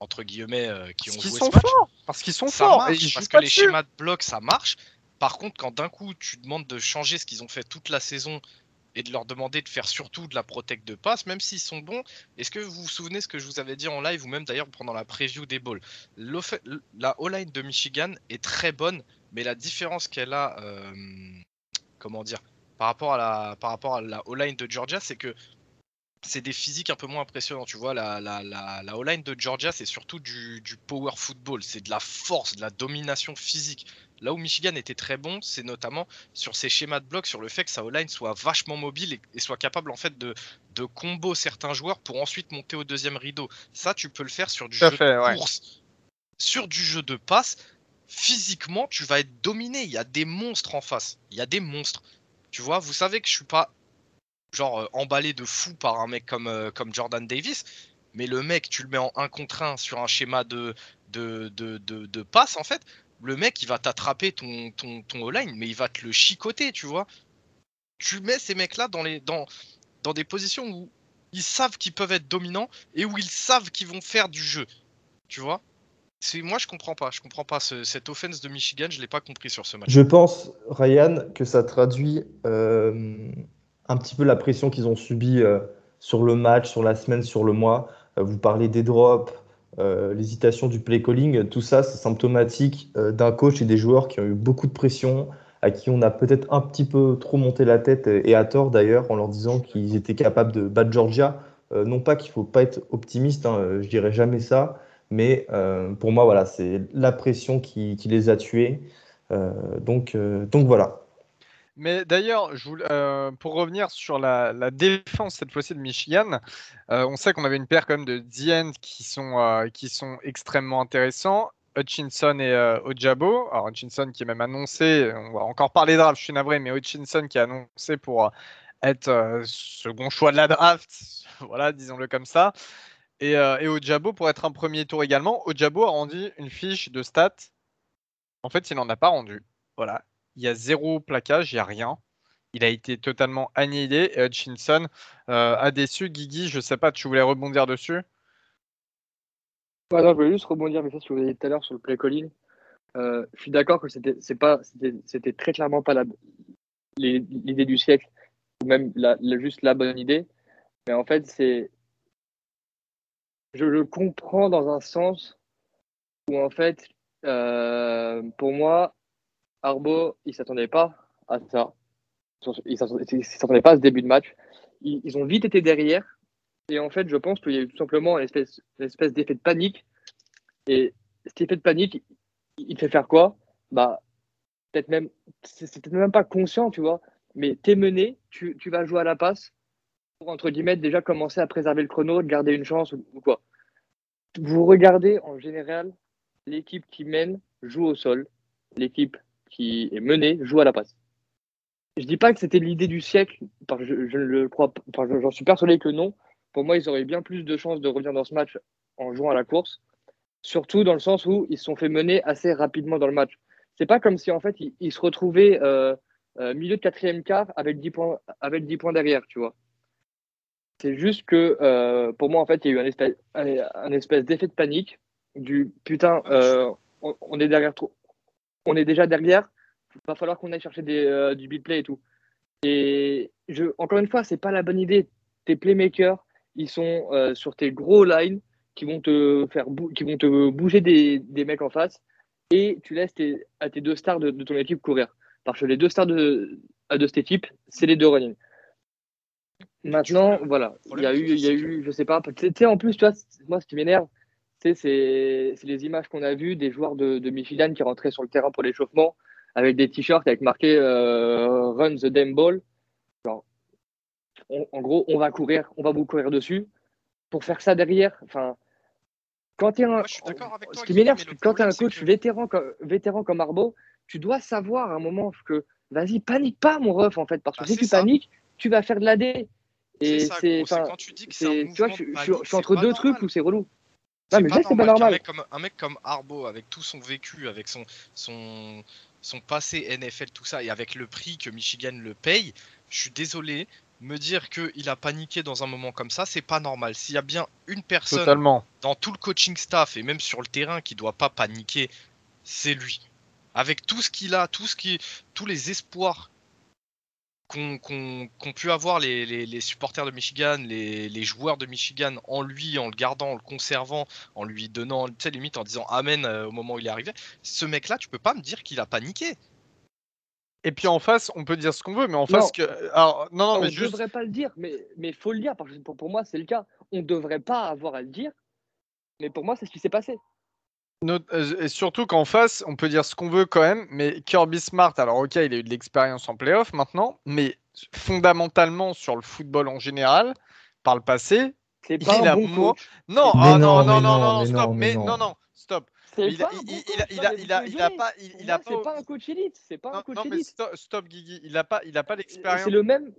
entre guillemets, euh, qui Parce ont joué sont ce match, forts. Parce qu'ils sont ça forts. marche, parce que les dessus. schémas de bloc, ça marche. Par contre, quand d'un coup tu demandes de changer ce qu'ils ont fait toute la saison et de leur demander de faire surtout de la protect de passe, même s'ils sont bons, est-ce que vous vous souvenez ce que je vous avais dit en live ou même d'ailleurs pendant la preview des balls La O-line de Michigan est très bonne, mais la différence qu'elle a, euh, comment dire, par rapport à la, par rapport à la O-line de Georgia, c'est que c'est des physiques un peu moins impressionnants. Tu vois, la, la, la, la O-line de Georgia, c'est surtout du, du power football, c'est de la force, de la domination physique. Là où Michigan était très bon, c'est notamment sur ses schémas de bloc, sur le fait que sa O-line soit vachement mobile et, et soit capable en fait de, de combo certains joueurs pour ensuite monter au deuxième rideau. Ça, tu peux le faire sur du jeu fait, de ouais. course. Sur du jeu de passe, physiquement, tu vas être dominé. Il y a des monstres en face. Il y a des monstres. Tu vois, vous savez que je suis pas genre euh, emballé de fou par un mec comme, euh, comme Jordan Davis, mais le mec, tu le mets en 1 contre 1 sur un schéma de, de, de, de, passe, en fait, le mec, il va t'attraper ton, ton, ton O-line, mais il va te le chicoter, tu vois. Tu mets ces mecs-là dans, dans, dans des positions où ils savent qu'ils peuvent être dominants et où ils savent qu'ils vont faire du jeu, tu vois. Moi je comprends pas, je comprends pas ce- cette offense de Michigan, je l'ai pas compris sur ce match. Je pense, Ryan, que ça traduit euh, un petit peu la pression qu'ils ont subie euh, sur le match, sur la semaine, sur le mois. Euh, vous parlez des drops, euh, l'hésitation du play calling, tout ça, c'est symptomatique d'un coach et des joueurs qui ont eu beaucoup de pression, à qui on a peut-être un petit peu trop monté la tête, et à tort d'ailleurs, en leur disant qu'ils étaient capables de battre Georgia. Non pas qu'il faut pas être optimiste, hein, je dirais jamais ça, mais pour moi, voilà, c'est la pression qui, qui les a tués. Donc, donc voilà. Mais d'ailleurs, euh, pour revenir sur la, défense cette fois-ci de Michigan, euh, on sait qu'on avait une paire quand même de D-end qui sont euh, qui sont extrêmement intéressants. Hutchinson et Ojabo. Alors Hutchinson qui est même annoncé, on va encore parler draft, je suis navré, mais Hutchinson qui est annoncé pour être second choix de la draft, voilà, disons-le comme ça. Et, et Ojabo pour être un premier tour également. Ojabo a rendu une fiche de stats. En fait, il n'en a pas rendu. Voilà, il y a zéro plaquage, il n'y a rien. Il a été totalement annihilé. Et Hutchinson euh, a déçu. Guigui, je sais pas, tu voulais rebondir dessus? Non, je voulais juste rebondir avec ça, ce que vous avez dit tout à l'heure sur le play calling. Euh, je suis d'accord que c'était c'est très clairement pas l'idée du siècle ou même juste la bonne idée mais en fait c'est je le comprends dans un sens où en fait euh, pour moi Arbo il s'attendait pas à ça. Il s'attendait il s'attendait pas à ce début de match. Ils, ils ont vite été derrière. Et en fait je pense qu'il y a eu tout simplement une espèce, d'effet de panique. Et cet effet de panique il te fait faire quoi? Bah, peut-être même, c'est peut-être même pas conscient, tu vois, mais t'es mené, tu, vas jouer à la passe pour, entre guillemets, déjà commencer à préserver le chrono, de garder une chance ou quoi. Vous regardez en général, l'équipe qui mène joue au sol, l'équipe qui est menée joue à la passe. Je dis pas que c'était l'idée du siècle, je, ne le crois pas, j'en suis persuadé que non. Pour moi, ils auraient bien plus de chances de revenir dans ce match en jouant à la course surtout dans le sens où ils se sont fait mener assez rapidement dans le match. C'est pas comme si en fait ils, se retrouvaient euh, euh, milieu de quatrième quart avec 10 points, avec 10 points derrière, tu vois. C'est juste que euh, pour moi en fait il y a eu un espèce, d'effet de panique du putain on est derrière trop, on est déjà derrière, il va falloir qu'on aille chercher euh, du beat play et tout. Et je, encore une fois c'est pas la bonne idée. Tes playmakers ils sont euh, sur tes gros lines qui vont te faire qui vont te bouger des, mecs en face et tu laisses à tes deux stars de, ton équipe courir. Parce que les deux stars de, de cette équipe, c'est les deux running. Maintenant, voilà, il y a eu, il y a eu, je sais pas, tu sais, en plus, tu moi, ce qui m'énerve, tu sais, c'est les images qu'on a vues des joueurs de, de Michigan qui rentraient sur le terrain pour l'échauffement avec des t-shirts avec marqué euh, Run the damn ball. Genre, on- en gros, on va courir, on va vous courir dessus. Pour faire ça derrière, enfin, quand tu es un. Moi, Ce qui m'énerve, quand tu es un coach que- vétéran, comme, vétéran comme Arbo, tu dois savoir à un moment que vas-y, panique pas, mon ref, en fait, parce que Bah, si tu ça. paniques, tu vas faire de l'AD. Et ça, c'est, quand tu dis que c'est tu vois, je, suis entre deux normal. trucs où c'est relou. C'est pas normal. mec comme, un mec comme Arbo, avec tout son vécu, avec son, son, son passé NFL, tout ça, et avec le prix que Michigan le paye, je suis désolé, me dire qu'il a paniqué dans un moment comme ça, c'est pas normal. S'il y a bien une personne Totalement. dans tout le coaching staff et même sur le terrain qui doit pas paniquer, c'est lui. Avec tout ce qu'il a, tout ce qui, tous les espoirs qu'ont qu'ont pu avoir les, les- les supporters de Michigan, les, les joueurs de Michigan en lui, en le gardant, en le conservant, en lui donnant, tu sais, limite en disant Amen euh, au moment où il est arrivé. Ce mec-là, tu peux pas me dire qu'il a paniqué. Et puis en face, on peut dire ce qu'on veut, mais en Non. face que. Alors, non, non, on mais ne juste. devrait pas le dire, mais il faut le dire, parce que pour, pour moi, c'est le cas. On ne devrait pas avoir à le dire, mais pour moi, c'est ce qui s'est passé. Euh, Et surtout qu'en face, on peut dire ce qu'on veut quand même, mais Kirby Smart, alors ok, il a eu de l'expérience en playoff maintenant, mais fondamentalement sur le football en général, par le passé, C'est Il a bon mo- coach. non, ah, non, non, non, non, non, non, mais stop, non, mais non. non, non, stop. C'est Il a, pas un il, a, pas, c'est pas un coach élite. C'est pas Non, un coach non, mais élite. stop, stop, Guigui, il a pas, il a pas l'expérience. C'est le même.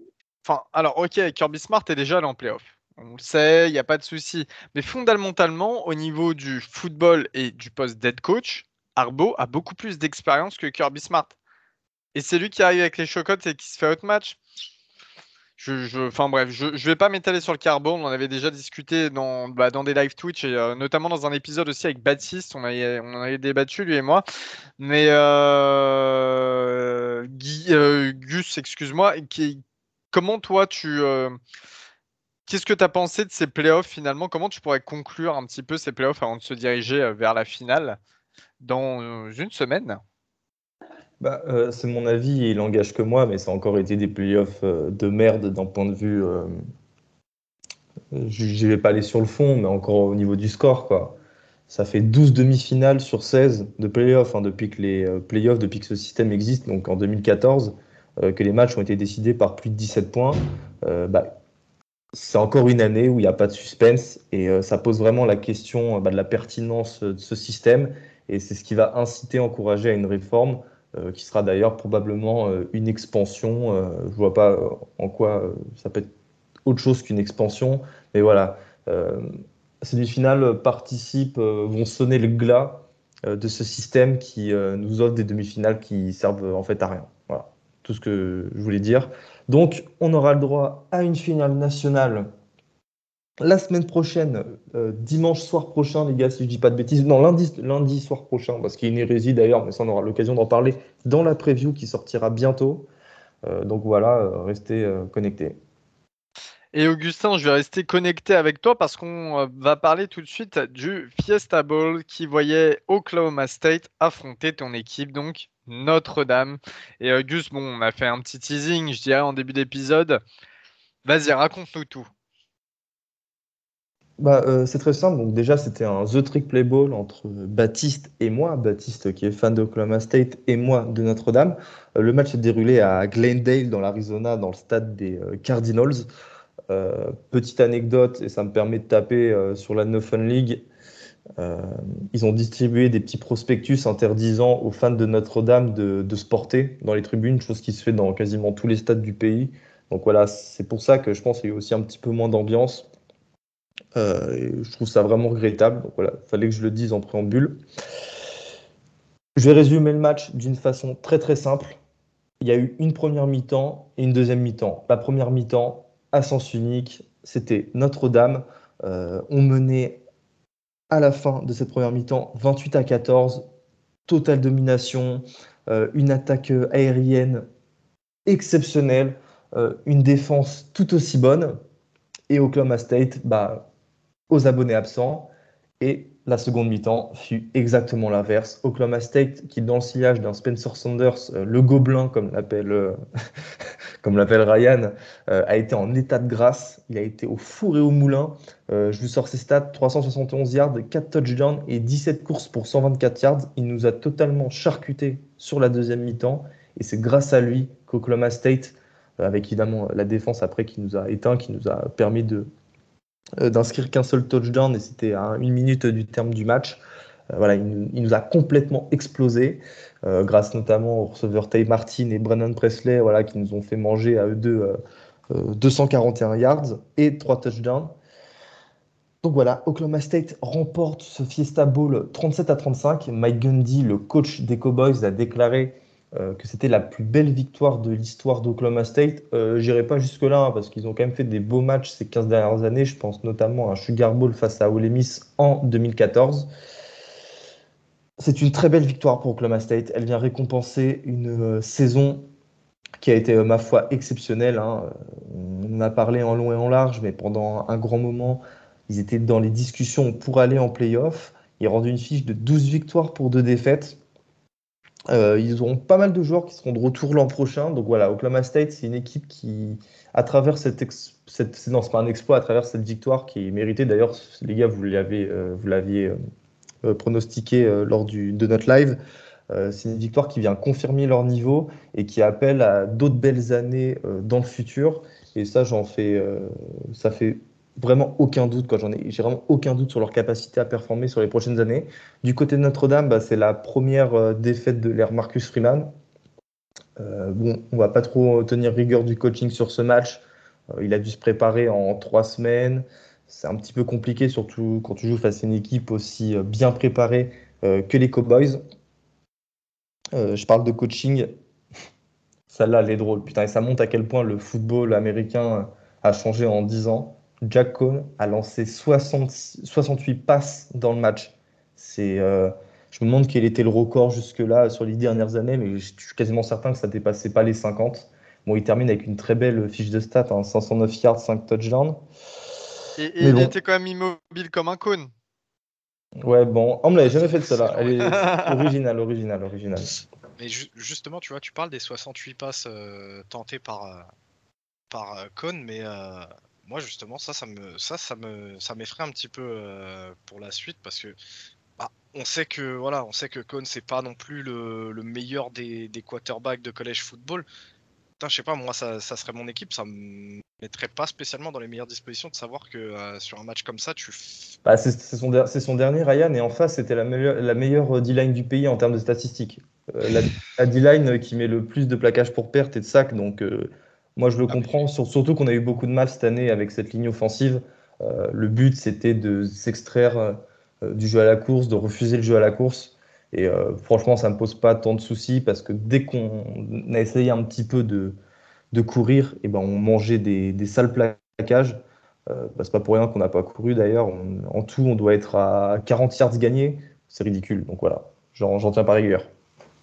Enfin, alors, ok, Kirby Smart est déjà allé en playoff. On le sait, il n'y a pas de souci. Mais fondamentalement, au niveau du football et du poste d'head coach, Arbo a beaucoup plus d'expérience que Kirby Smart. Et c'est lui qui arrive avec les chocottes et qui se fait outmatch. Je, enfin bref, je ne vais pas m'étaler sur le carbo. On en avait déjà discuté dans, bah, des live Twitch et euh, notamment dans un épisode aussi avec Baptiste. On, avait, en avait débattu, lui et moi. Mais euh, euh, Gus, excuse-moi, comment toi tu. Qu'est-ce que tu as pensé de ces playoffs finalement? Comment tu pourrais conclure un petit peu ces playoffs avant de se diriger euh, vers la finale dans euh, une semaine? Bah, euh, c'est mon avis et il n'engage que moi, mais ça a encore été des playoffs de merde d'un point de vue. euh, je vais pas aller sur le fond, mais encore au niveau du score. Quoi. Ça fait 12 demi-finales sur 16 de playoffs hein, depuis que les playoffs, depuis que ce système existe, donc en 2014, euh, que les matchs ont été décidés par plus de 17 points. Bah, c'est encore une année où il n'y a pas de suspense et euh, ça pose vraiment la question euh, bah, de la pertinence euh, de ce système et c'est ce qui va inciter, encourager à une réforme qui sera d'ailleurs probablement une expansion. Je vois pas en quoi ça peut être autre chose qu'une expansion, mais voilà. Ces demi-finales participent, vont sonner le glas de ce système qui nous offre des demi-finales qui servent en fait à rien. Voilà, tout ce que je voulais dire. Donc, on aura le droit à une finale nationale la semaine prochaine, euh, dimanche soir prochain, les gars, si je dis pas de bêtises. Non, lundi, soir prochain, parce qu'il y a une hérésie d'ailleurs, mais ça, on aura l'occasion d'en parler dans la preview qui sortira bientôt. Euh, donc voilà, euh, restez connectés. Et Augustin, je vais rester connecté avec toi parce qu'on va parler tout de suite du Fiesta Bowl qui voyait Oklahoma State affronter ton équipe, donc Notre-Dame. Et euh, Gus, bon, on a fait un petit teasing, je dirais, en début d'épisode. Vas-y, raconte-nous tout. Bah, euh, c'est très simple. Donc déjà, c'était un The Trick Play Ball entre Baptiste et moi. Baptiste qui est fan d'Oklahoma State et moi de Notre-Dame. Euh, le match s'est déroulé à Glendale dans l'Arizona, dans le stade des Cardinals. Petite anecdote, et ça me permet de taper sur la No Fun League. Euh, ils ont distribué des petits prospectus interdisant aux fans de Notre-Dame de, de se porter dans les tribunes, chose qui se fait dans quasiment tous les stades du pays. Donc voilà, c'est pour ça que je pense qu'il y a aussi un petit peu moins d'ambiance. Euh, je trouve ça vraiment regrettable. Donc voilà, fallait que je le dise en préambule. Je vais résumer le match d'une façon très très simple. Il y a eu une première mi-temps et une deuxième mi-temps. La première mi-temps, à sens unique, c'était Notre-Dame. Euh, on menait à la fin de cette première mi-temps 28 à 14, totale domination, euh, une attaque aérienne exceptionnelle, euh, une défense tout aussi bonne. Et Oklahoma State, bah, aux abonnés absents. Et la seconde mi-temps fut exactement l'inverse. Oklahoma State, qui dans le sillage d'un Spencer Sanders, euh, le gobelin, comme l'appelle euh, comme l'appelle Ryan, euh, a été en état de grâce. Il a été au four et au moulin. Euh, je vous sors ses stats 371 yards, 4 touchdowns et 17 courses pour 124 yards. Il nous a totalement charcuté sur la deuxième mi-temps. Et c'est grâce à lui qu'Oklahoma State, avec évidemment la défense après qui nous a éteint, qui nous a permis de d'inscrire qu'un seul touchdown et c'était à une minute du terme du match. Euh, voilà, il, nous- a complètement explosé, euh, grâce notamment aux receveurs Tay Martin et Brennan Presley, voilà, qui nous ont fait manger à eux deux euh, 241 yards et 3 touchdowns. Donc voilà, Oklahoma State remporte ce Fiesta Bowl 37 à 35. Mike Gundy, le coach des Cowboys, a déclaré euh, que c'était la plus belle victoire de l'histoire d'Oklahoma State. Euh, J'irai pas jusque-là hein, parce qu'ils ont quand même fait des beaux matchs ces 15 dernières années. Je pense notamment à Sugar Bowl face à Ole Miss en 2014. C'est une très belle victoire pour Oklahoma State. Elle vient récompenser une euh, saison qui a été, ma foi, exceptionnelle. Hein. On a parlé en long et en large, mais pendant un grand moment, ils étaient dans les discussions pour aller en playoff. Ils rendent une fiche de 12 victoires pour 2 défaites. Euh, ils auront pas mal de joueurs qui seront de retour l'an prochain. Donc voilà, Oklahoma State, c'est une équipe qui, à travers cette, cette non, pas un exploit, à travers cette victoire qui est méritée. D'ailleurs, les gars, vous l'aviez, euh, l'aviez euh, pronostiqué lors de notre live. c'est une victoire qui vient confirmer leur niveau et qui appelle à d'autres belles années dans le futur. Et ça, j'en fais, ça fait vraiment aucun doute. Quoi. J'en ai, j'ai vraiment aucun doute sur leur capacité à performer sur les prochaines années. Du côté de Notre-Dame, bah, c'est la première euh, défaite de l'ère Marcus Freeman. Euh, bon, on va pas trop tenir rigueur du coaching sur ce match. Euh, il a dû se préparer en trois semaines. C'est un petit peu compliqué, surtout quand tu joues face à une équipe aussi bien préparée que les Cowboys. je parle de coaching. Celle-là, elle est drôle. Putain, et ça montre à quel point le football américain a changé en 10 ans. Jack Cohn a lancé 68 passes dans le match. C'est, euh, je me demande quel était le record jusque-là sur les dernières années, mais je suis quasiment certain que ça ne dépassait pas les 50. Bon, il termine avec une très belle fiche de stats, 509 hein, yards, 5 touchdowns. Et, il était quand même immobile comme un cône. Ouais, bon, on me l'avait jamais fait de cela. Elle est originale, originale, originale. Mais justement, tu vois, tu parles des 68 passes euh, tentées par, euh, par Cohn, mais moi justement ça ça me ça ça me ça m'effraie un petit peu euh, pour la suite parce que bah, on sait que voilà on sait que Cohn c'est pas non plus le, meilleur des, quarterbacks de collège football. Je sais pas moi ça, serait mon équipe ça me mettrait pas spécialement dans les meilleures dispositions de savoir que euh, sur un match comme ça tu bah, c'est son, dernier Ryan et en face c'était la meilleure la meilleure D-line du pays en termes de statistiques. Euh, la, la D-line qui met le plus de plaquages pour perte et de sacs donc moi, je le ah, comprends, surtout qu'on a eu beaucoup de mal cette année avec cette ligne offensive. Euh, le but, c'était de s'extraire euh, du jeu à la course, de refuser le jeu à la course. Et euh, franchement, ça ne me pose pas tant de soucis parce que dès qu'on a essayé un petit peu de, de courir, et eh ben, on mangeait des, des sales plaquages. Euh, bah, c'est pas pour rien qu'on n'a pas couru d'ailleurs. En tout, on doit être à 40 yards gagnés. C'est ridicule. Donc voilà, j'en tiens par rigueur.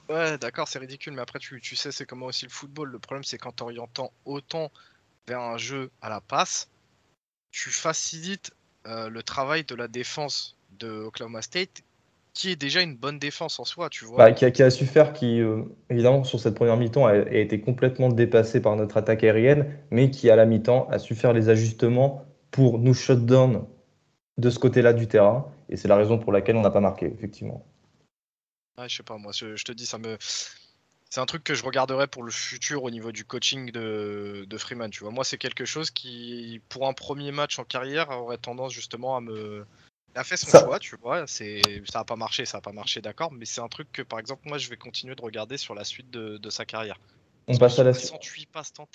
Ouais, d'accord, c'est ridicule, mais après, tu, tu sais, c'est comment aussi le football. Le problème, c'est quand tu orientant autant vers un jeu à la passe, tu facilites euh, le travail de la défense de Oklahoma State, qui est déjà une bonne défense en soi, tu vois. Bah, qui, a, su faire, qui, euh, évidemment, sur cette première mi-temps, a, été complètement dépassé par notre attaque aérienne, mais qui, à la mi-temps, a su faire les ajustements pour nous shut down de ce côté-là du terrain. Et c'est la raison pour laquelle on n'a pas marqué, effectivement je sais pas, moi, je, te dis, ça me. C'est un truc que je regarderai pour le futur au niveau du coaching de, Freeman. Tu vois, moi, c'est quelque chose qui, pour un premier match en carrière, aurait tendance justement à me. Il a fait son choix, tu vois. C'est, ça a pas marché, ça a pas marché, d'accord. Mais c'est un truc que, par exemple, moi, je vais continuer de regarder sur la suite de sa carrière. On passe à la suite.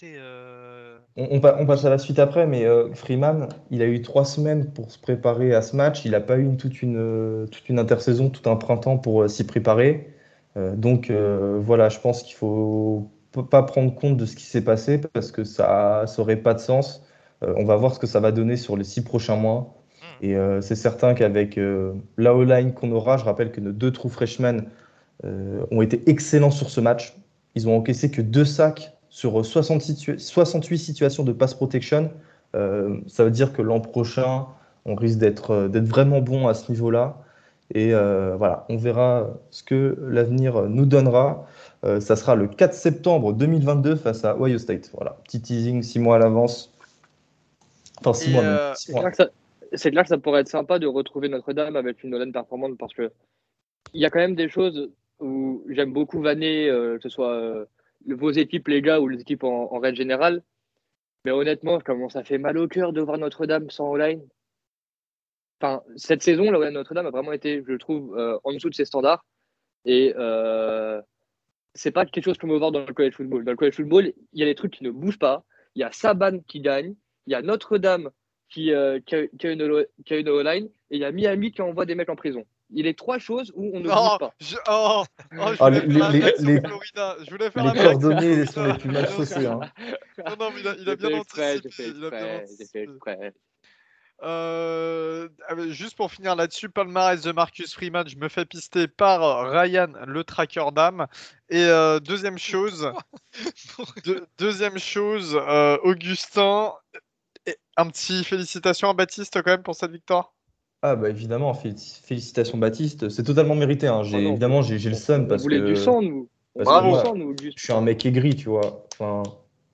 Euh. On, passe à la suite après, mais euh, Freeman, il a eu trois semaines pour se préparer à ce match. Il n'a pas eu toute, une, euh, toute une intersaison, tout un printemps pour s'y préparer. donc voilà, je pense qu'il faut pas prendre compte de ce qui s'est passé parce que ça n'aurait pas de sens. on va voir ce que ça va donner sur les six prochains mois. Hmm. Et c'est certain qu'avec la O-line qu'on aura, je rappelle que nos deux trous freshmen ont été excellents sur ce match. Ils ont encaissé que deux sacs sur 68 situations de pass protection. Euh, ça veut dire que l'an prochain, on risque d'être euh, vraiment bon à ce niveau-là. Et euh, voilà, on verra ce que l'avenir nous donnera. ça sera le 4 septembre 2022 face à Ohio State. Voilà, petit teasing, six mois à l'avance. Enfin, six mois. C'est clair que ça pourrait être sympa de retrouver Notre-Dame avec une Nolan performante parce que il y a quand même des choses où j'aime beaucoup vanner, euh, que ce soit euh, vos équipes, les gars, ou les équipes en, règle générale. Mais honnêtement, comment ça fait mal au cœur de voir Notre-Dame sans online. Enfin, cette saison, la Notre-Dame a vraiment été, je trouve, euh, en dessous de ses standards. Et c'est pas quelque chose que me voir dans le college football. Dans le college football, il y a des trucs qui ne bougent pas. il y a Saban qui gagne, il y a Notre-Dame qui, qui, a, qui, qui a une O-line, et il y a Miami qui envoie des mecs en prison. Il est trois choses où on ne Oh, bouge pas. je, oh, oh, je Ah, voulais les- faire un les- les- Florida. Je voulais faire Les un coordonnées sont les plus mal chaussées. Hein. Non, non, mais il a, il a J'ai bien anticipé. j'ai fait il a bien anticipé. Euh, ah, juste pour finir là-dessus, palmarès de Marcus Freeman, je me fais pister par Ryan, le tracker d'âme. Et euh, deuxième chose, deux- deuxième chose, euh, Augustin, et un petit félicitations à Baptiste quand même pour cette victoire. Ah bah évidemment, félici- félicitations Baptiste, c'est totalement mérité. Hein. J'ai, Oh évidemment, j'ai, j'ai le seum parce que du sang, nous. On parce voulait que du moi, sang, nous, Auguste. je suis un mec aigri, tu vois. Enfin,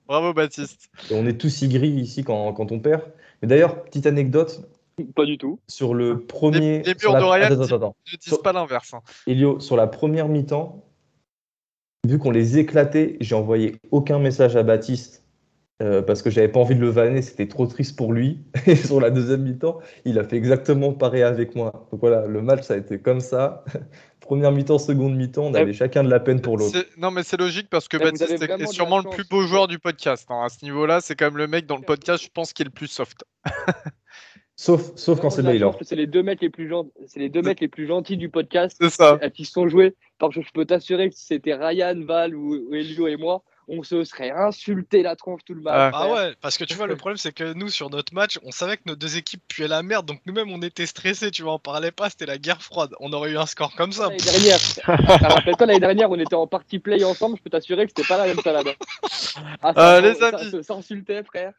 Bravo Baptiste. et on est tous aigris ici quand, quand on perd. Mais d'ailleurs, petite anecdote Pas du tout. sur le premier. les murs la- de Ryan, Attends, attends, attends. Ne dis Sur- pas l'inverse. hein. Elio, sur la première mi-temps, vu qu'on les éclatait, j'ai envoyé aucun message à Baptiste euh, parce que j'avais pas envie de le vanner, c'était trop triste pour lui. Et sur la deuxième mi-temps, il a fait exactement pareil avec moi. Donc voilà, le match, ça a été comme ça. Première mi-temps, seconde mi-temps, on avait chacun de la peine pour l'autre. Non mais c'est logique parce que vous Baptiste est- sûrement le plus beau joueur du podcast. hein. À ce niveau-là, c'est quand même le mec dans le podcast, je pense, qui est le plus soft. Sauf, sauf quand c'est Baylor. C'est les deux mecs les plus gentils. C'est les deux mecs les plus gentils du podcast C'est ça. à qui se sont joués. Parce que je peux t'assurer que si c'était Ryan, Val ou, ou Elio et moi, on se serait insulté la tronche tout le match. Ah. Ah ouais, parce que tu vois, le problème c'est que nous sur notre match, on savait que nos deux équipes puaient la merde, donc nous-mêmes on était stressés, tu vois, on parlait pas, c'était la guerre froide. On aurait eu un score comme ça. L'année dernière, rappelle-toi l'année dernière, on était en party play ensemble. Je peux t'assurer que c'était pas la même salade. Ah, ça, Euh, les ça- amis. s'insultait, frère.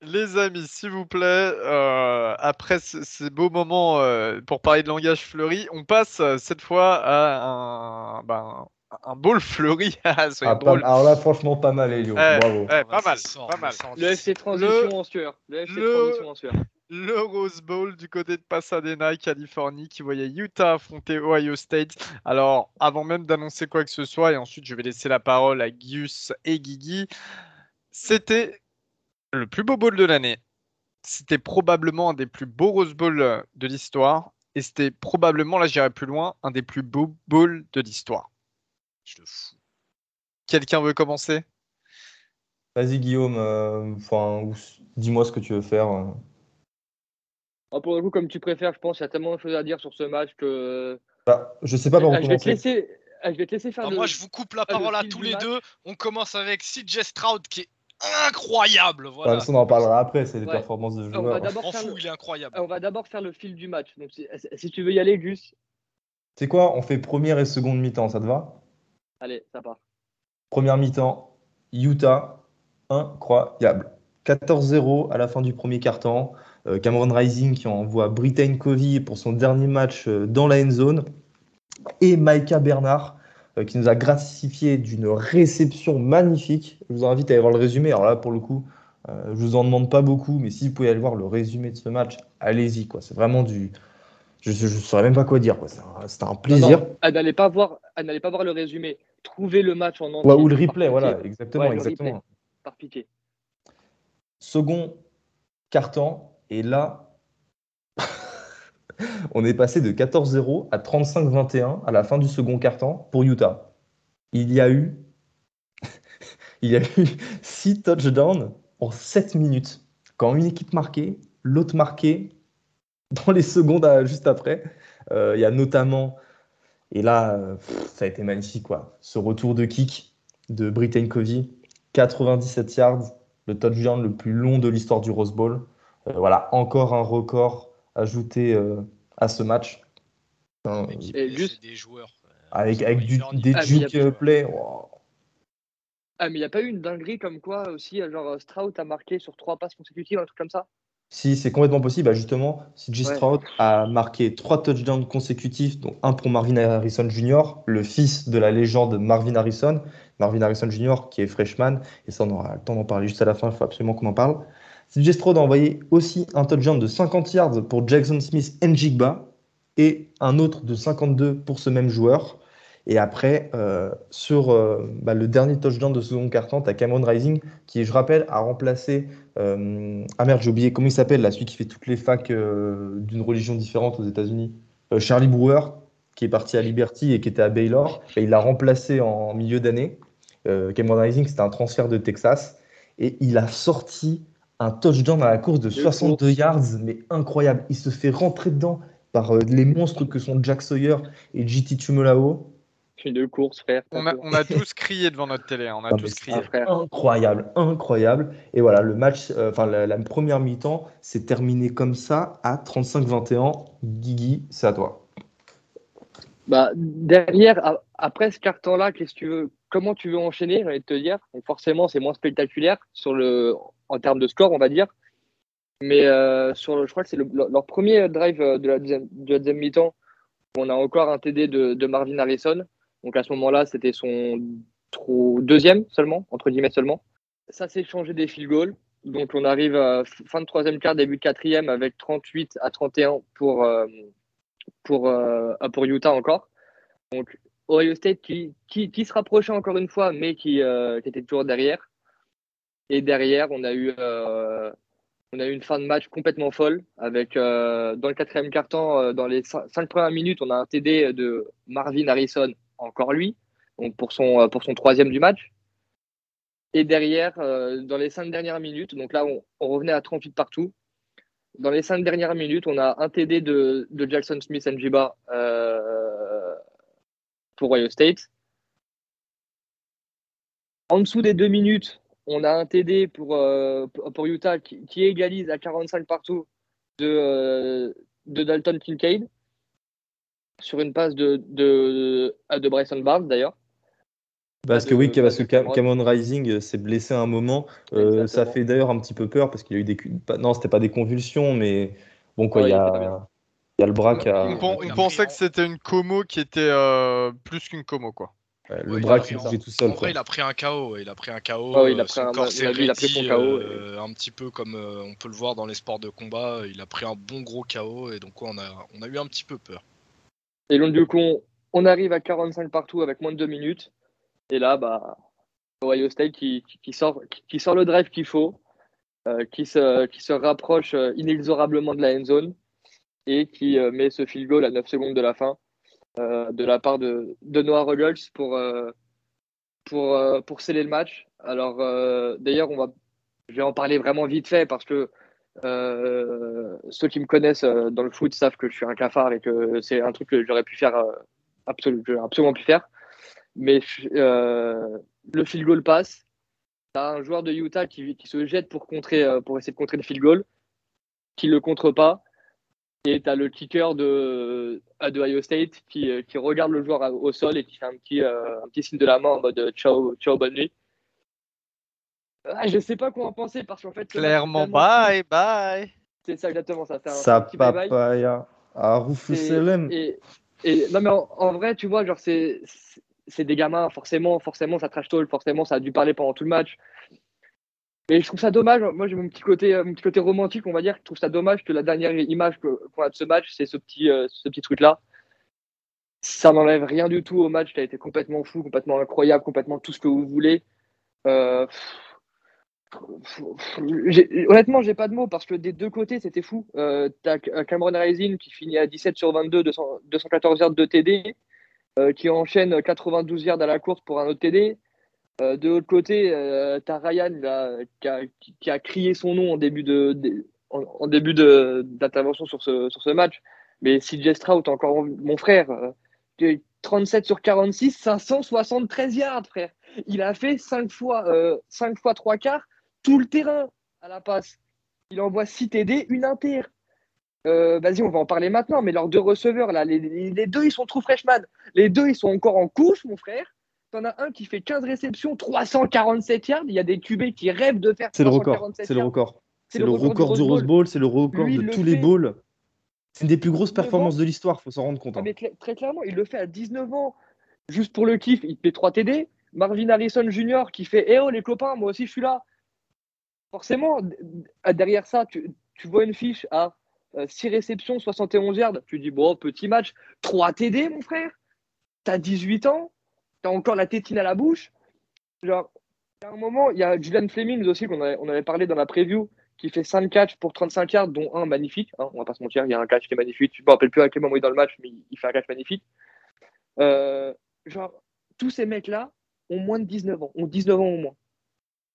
Les amis, s'il vous plaît, euh, après ce- ces beaux moments euh, pour parler de langage fleuri, on passe cette fois à un, ben, un ball fleuri. Ah, Ah, pas- alors là, franchement, pas mal, Elio. Eh, Bravo. eh, Ah, pas mal, sort, pas ça mal. sort Le. FC transition en sueur. Le FC le- transition en sueur. Le Rose Bowl du côté de Pasadena, Californie, qui voyait Utah affronter Ohio State. Alors, avant même d'annoncer quoi que ce soit, et ensuite je vais laisser la parole à Gius et Guigui, c'était le plus beau bowl de l'année. C'était probablement un des plus beaux Rose Bowl de l'histoire. Et c'était probablement, là j'irai plus loin, un des plus beaux bowls de l'histoire. Je fous. Quelqu'un veut commencer? Vas-y, Guillaume, euh, enfin, dis-moi ce que tu veux faire. euh. Ah, pour le coup, comme tu préfères, je pense qu'il y a tellement de choses à dire sur ce match que. Bah, je sais pas par où Ah, je, vais te commencer. laisser... ah, je vais te laisser faire Ah, moi je vous coupe la ah, le parole à tous les match. deux. On commence avec CJ Stroud qui est incroyable. Enfin, Voilà. ça, on en parlera après, c'est des Ouais. performances de on va joueurs. d'abord On faire fout, le- il est incroyable. on va d'abord faire le fil du match. Donc, si, si tu veux y aller, Gus, C'est quoi On fait première et seconde mi-temps, ça te va? Allez, ça part. Première mi-temps, Utah, incroyable. 14-0 à la fin du premier quart-temps. Euh, Cameron Rising qui envoie Britain Covey pour son dernier match euh, dans la end zone. Et Micah Bernard euh, qui nous a gratifié d'une réception magnifique. Je vous invite à aller voir le résumé. Alors là, pour le coup, je vous en demande pas beaucoup, mais si vous pouvez aller voir le résumé de ce match, allez-y. quoi. C'est vraiment du. Je ne saurais même pas quoi dire. un- C'était un, Non, plaisir. n'allait pas voir, pas voir le résumé. Trouvez le match en entier. Ouais, ou le replay, pitié, voilà, exactement, Ouais, exactement. replay. Par pitié. Second carton, et là, on est passé de 14-0 à 35-21 à la fin du second carton pour Utah. Il y a eu, il y a eu 6 touchdowns en 7 minutes. Quand une équipe marquait, l'autre marquait dans les secondes à- juste après. Euh, il y a notamment, et là, euh, pff, ça a été magnifique, quoi. Ce retour de kick de Britain Covey, 97 yards, le touchdown le plus long de l'histoire du Rose Bowl. Euh, voilà, encore un record ajouté euh, à ce match. Enfin, Et juste- des joueurs. avec avec du, des Ah, y a- play. wow. Ah, mais il n'y a pas eu une dinguerie comme quoi aussi, genre Stroud a marqué sur trois passes consécutives, un truc comme ça? Si c'est complètement possible, bah justement, CJ Ouais. Stroud a marqué trois touchdowns consécutifs, dont un pour Marvin Harrison Jr., le fils de la légende Marvin Harrison. Marvin Harrison Jr., qui est freshman, et ça, on aura le temps d'en parler juste à la fin, il faut absolument qu'on en parle. CJ Stroud a envoyé aussi un touchdown de 50 yards pour Jackson Smith Njigba, et un autre de 52 pour ce même joueur. Et après, euh, sur euh, bah, le dernier touchdown de second carton, tu as Cameron Rising, qui, je rappelle, a remplacé. euh, ah merde, j'ai oublié comment il s'appelle, là, celui qui fait toutes les facs d'une religion différente aux États-Unis. Charlie Brewer, qui est parti à Liberty et qui était à Baylor. Et il l'a remplacé en milieu d'année. Cameron Rising, c'était un transfert de Texas. et il a sorti un touchdown à la course de 62 yards, mais incroyable. Il se fait rentrer dedans par les monstres que sont Jack Sawyer et JT Tumolao. Une course, frère. On a, on a tous crié devant notre télé. On a tous crié. Incroyable, incroyable. Et voilà, le match, euh, enfin la, première mi-temps, s'est terminé comme ça à 35-21. Guigui, c'est à toi. Bah, derrière, après ce carton-là, qu'est-ce que tu veux Comment tu veux enchaîner, j'ai envie de te dire? forcément, c'est moins spectaculaire sur le, en termes de score, on va dire. Mais euh, sur, je crois que c'est leur premier drive euh, de la deuxième, mi-temps. On a encore un TD de, Marvin Harrison. Donc à ce moment-là, c'était son deuxième seulement, entre guillemets seulement. Ça s'est changé des field goals. Donc on arrive à fin de troisième quart, début de quatrième avec 38 à 31 pour, euh, pour, pour Utah encore. Donc Ohio State qui, qui, se rapprochait encore une fois, mais qui, qui était toujours derrière. Et derrière, on a eu, euh, on a eu une fin de match complètement folle avec euh, dans le quatrième quart-temps, euh, dans les cinq, premières minutes, on a un TD de Marvin Harrison, encore lui, donc pour son, troisième du match. Et derrière, dans les cinq dernières minutes, donc là, on, revenait à 38 partout. Dans les cinq dernières minutes, on a un TD de, Jackson Smith Njiba pour Ohio State. En dessous des deux minutes, on a un TD pour, euh, pour Utah qui, égalise à 45 partout de, euh, de Dalton Kincaid sur une passe de, de, de Bryson Barnes d'ailleurs. Parce que oui, parce que Cameron Rising s'est blessé à un moment. Euh, ça fait d'ailleurs un petit peu peur parce qu'il a eu des. Non, c'était pas des convulsions, mais bon, quoi, il y, a... y, a le bras qui a. On, pensait que c'était une como qui était plus qu'une como, quoi le bras qui bougeait tout seul. En vrai, il a pris un KO. Il a pris un KO. il a pris un, corps il a pris son KO. Euh, un petit peu comme euh, on peut le voir dans les sports de combat. Il a pris un bon gros KO et donc on, a, on a eu un petit peu peur. Et donc du coup, on, arrive à 45 partout avec moins de 2 minutes. Et là, bah, Ohio State qui, sort, qui, sort le drive qu'il faut, euh, qui, se, qui se rapproche inexorablement de la end zone et qui met ce field goal à 9 secondes de la fin. Euh, de la part de, de Noah Ruggles pour, euh, pour, euh, pour sceller le match. Alors, d'ailleurs, on va, je vais en parler vraiment vite fait parce que ceux qui me connaissent dans le foot savent que je suis un cafard et que c'est un truc que j'aurais pu faire, absolument, absolument pu faire. Mais le field goal passe. Tu as un joueur de Utah qui, se jette pour, contrer, pour essayer de contrer le field goal, qui le contre pas. Et tu as le kicker de, de Ohio State qui, euh, regarde le joueur au sol et qui fait un petit, euh, un petit signe de la main en mode euh, ciao, ciao bonne nuit. Ah, je sais pas quoi en penser parce qu'en fait. Clairement, bye, bye. C'est ça, exactement ça. Un ça papaya à Rufus et, et, non, mais en, vrai, tu vois, genre, c'est des gamins, forcément, forcément, ça trash talk, forcément, ça a dû parler pendant tout le match. Et je trouve ça dommage. Moi, j'ai mon petit côté, euh, mon petit côté romantique, on va dire. Je trouve ça dommage que la dernière image qu'on a de ce match, c'est ce petit, euh, ce petit truc-là. Ça n'enlève rien du tout au match. qui a été complètement fou, complètement incroyable, complètement tout ce que vous voulez. Euh, honnêtement, j'ai pas de mots parce que des deux côtés, c'était fou. Euh, T'as Cameron Rising qui finit à 17 sur 22, 214 yards de TD, qui enchaîne 92 yards à la course pour un autre TD. Euh, de l'autre côté, euh, tu as Ryan qui, a, crié son nom en début de, d'intervention sur ce, match. Mais CJ Stroud, encore mon frère, 37 euh, sur 46, 573 yards, frère. Il a fait 5 fois, 5 fois 3 quarts, tout le terrain à la passe. Il envoie 6 TD, une inter. Vas-y, on va en parler maintenant, mais leurs deux receveurs, là, les, les, deux, ils sont trop freshman. Les deux, ils sont encore en couche, mon frère. T'en as un qui fait 15 réceptions, 347 yards. Il y a des QB qui rêvent de faire C'est le record. C'est le record. C'est le, record du Rose Bowl, c'est le record de tous les bowls. C'est une des plus grosses performances de l'histoire, faut s'en rendre compte. Ah, hein. très clairement, il le fait à 19 ans, juste pour le kiff. Il fait 3 TD. Marvin Harrison Jr. qui fait Eh oh les copains, moi aussi je suis là. Forcément, derrière ça, tu, vois une fiche à 6 euh, réceptions, 71 yards. Tu dis Bon, petit match, 3 TD, mon frère. T'as 18 ans t'as encore la tétine à la bouche. Genre, a un moment, il y a Julian Fleming aussi, qu'on avait, on avait parlé dans la preview, qui fait 5 catchs pour 35 yards, dont un magnifique. Hein, on va pas se mentir, il y a un catch qui est magnifique. Je ne me rappelle plus à quel moment il est dans le match, mais il fait un catch magnifique. Euh, genre, tous ces mecs-là ont moins de 19 ans, ont 19 ans au moins.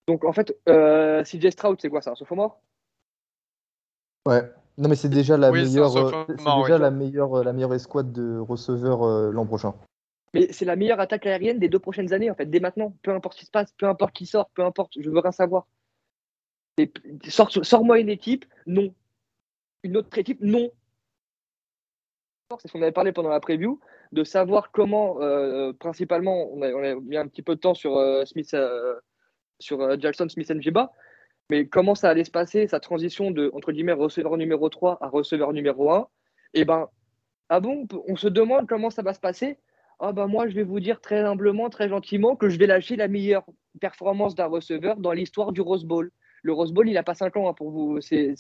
Donc en fait, euh, CJ Stroud, c'est quoi C'est un sophomore? Ouais. Non, mais c'est déjà la Oui, meilleure, euh, c'est déjà la meilleure, euh, la meilleure escouade de receveurs euh, l'an prochain. Mais c'est la meilleure attaque aérienne des deux prochaines années, en fait, dès maintenant. Peu importe ce qui se passe, peu importe qui sort, peu importe, je veux rien savoir. Et sors- Sors-moi une équipe, non. Une autre équipe, non. C'est ce qu'on avait parlé pendant la preview, de savoir comment, euh, principalement, on a, on a mis un petit peu de temps sur euh, Smith, euh, sur euh, Jackson Smith Njiba, mais comment ça allait se passer, sa transition de, entre guillemets, receveur numéro 3 à receveur numéro 1. Et ben, ah bon, on se demande comment ça va se passer. Ah ben moi, je vais vous dire très humblement, très gentiment, que je vais lâcher la meilleure performance d'un receveur dans l'histoire du Rose Bowl. Le Rose Bowl, il n'a pas 5 ans hein, pour vous, c'est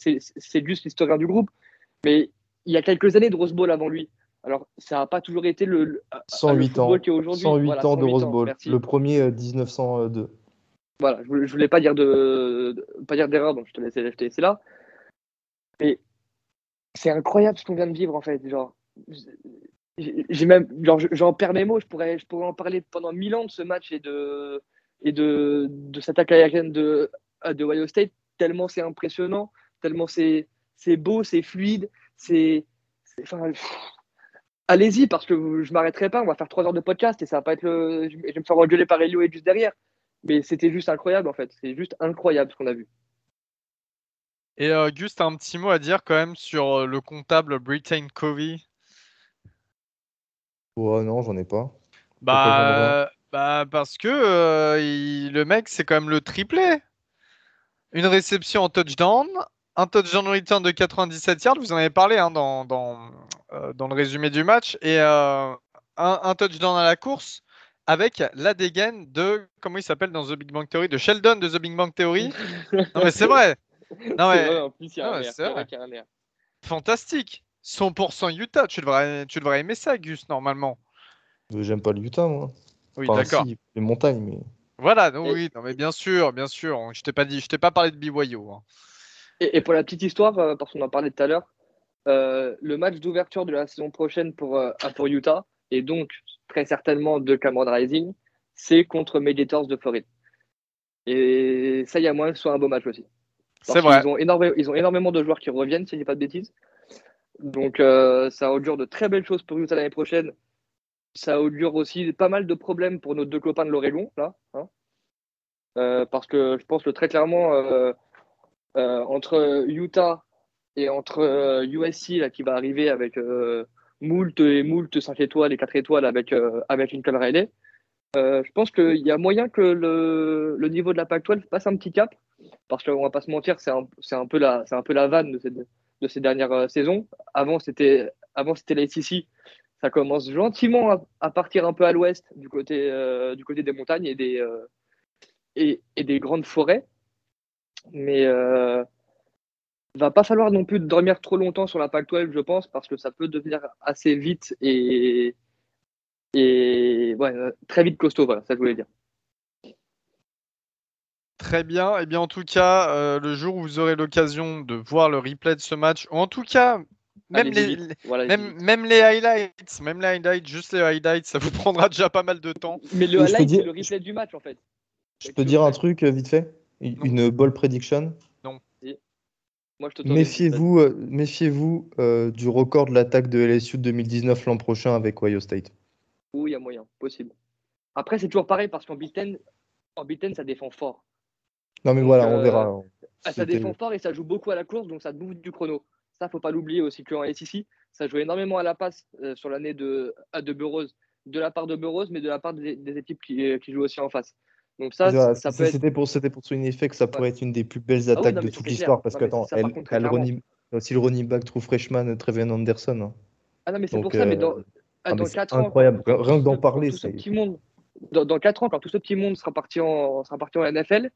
juste l'historien du groupe. Mais il y a quelques années de Rose Bowl avant lui. Alors, ça n'a pas toujours été le, le, le 108 ans. football qui est aujourd'hui. 108 Voilà, ans de 108 Rose Bowl. Le premier euh, 1902. Voilà, je voulais, voulais pas dire de, pas dire d'erreur, donc je te laisse, je te là. Mais c'est incroyable ce qu'on vient de vivre en fait. Genre, j'ai même, genre, je- j'en perds mes mots. Je pourrais, je pourrais en parler pendant mille ans de ce match et de et de, de cette attaque aérienne de de Ohio State. Tellement c'est impressionnant, tellement c'est c'est beau, c'est fluide, c'est, allez-y parce que je m'arrêterai pas. On va faire trois heures de podcast et ça va pas être le, je vais me faire engueuler par Elio et juste derrière. Mais c'était juste incroyable en fait. C'est juste incroyable ce qu'on a vu. Et euh, Gus, un petit mot à dire quand même sur euh, le comptable Britain Covey? Ouais, non, j'en ai pas. Bah, bah parce que euh, il- le mec, c'est quand même le triplé. Une réception en touchdown, un touchdown return de 97 yards, vous en avez parlé hein, dans, dans, euh, dans le résumé du match, et euh, un, un touchdown à la course avec la dégaine de, comment il s'appelle dans The Big Bang Theory, de Sheldon de The Big Bang Theory. Non mais c'est vrai, Non, mais- vrai, en plus, il y a non, un mais air, vrai. vrai y a un air. fantastique. 100% Utah, tu devrais, tu devrais aimer ça, Gus, normalement. J'aime pas le Utah, moi. Oui, Enfin, d'accord. si, les montagnes, mais. Voilà, non, Et- oui, non, mais bien sûr, bien sûr. Je t'ai pas dit, je t'ai pas parlé de BYO. hein. Et, et pour la petite histoire, euh, parce qu'on en parlait tout à l'heure, euh, le match d'ouverture de la saison prochaine pour, euh, pour Utah, et donc très certainement de Cameron Rising, c'est contre Mediators de Floride. Et ça, il y a moyen que ce soit un beau match aussi. C'est vrai. qu'ils ont, énorme- ils ont énormément de joueurs qui reviennent, si je dis pas de bêtises. Donc euh, ça augure de très belles choses pour Utah l'année prochaine. Ça augure aussi pas mal de problèmes pour nos deux copains de l'Oregon, là. hein. Euh, parce que je pense que très clairement, euh, entre Utah et entre USC, là, qui va arriver avec moult et moult 5 étoiles et 4 étoiles avec, euh, avec Lincoln Riley, euh, je pense qu'il y a moyen que le, le niveau de la Pac-12 passe un petit cap parce qu'on va pas se mentir, c'est un, un peu la, un peu la vanne de ces, de ces dernières euh, saisons. Avant, c'était, la SEC. Ça commence gentiment à, partir un peu à l'ouest, du côté, euh, du côté des montagnes et des, et, des grandes forêts. Mais va pas falloir non plus dormir trop longtemps sur la Pac-12, je pense, parce que ça peut devenir assez vite et, et ouais, euh, très vite costaud. Voilà, ça je voulais dire. Très bien. Et bien, en tout cas, euh, le jour où vous aurez l'occasion de voir le replay de ce match, ou en tout cas, même les, vite. les- Voilà, même, même les highlights, même les highlights, juste les highlights, ça vous prendra déjà pas mal de temps. Mais le highlight, dire- c'est le replay du match en fait. Je peux dire un truc euh, vite fait Une Non. une ball prediction. Méfiez-vous euh, méfiez-vous euh, du record de l'attaque de LSU de 2019 l'an prochain avec Ohio State. Oui, il y a moyen, possible. Après, c'est toujours pareil parce qu'en Big Ten, en Big Ten, ça défend fort. Non mais Donc, voilà, on euh, verra. Ah, ça défend fort et ça joue beaucoup à la course, donc ça bouffe du chrono. Ça, faut pas l'oublier aussi qu'en SEC, ça joue énormément à la passe sur l'année de, à de Burroughs, de la part de Burroughs, mais de la part des, des équipes qui, qui jouent aussi en face. Donc ça, ça peut être. C'était pour, pour souligner fait que ça pourrait être une des plus belles Ah oui, attaques non, de toute l'histoire. Parce que, attends, elle, contre, elle running- aussi le running back true freshman Trevian Anderson. hein. Ah non, mais c'est pour ça, mais euh, dans, ah, ah, dans 4 ans. incroyable. Rien que d'en parler, tout ce c'est- petit monde, dans, dans 4 ans, quand tout ce petit monde sera parti en, sera parti en NFL,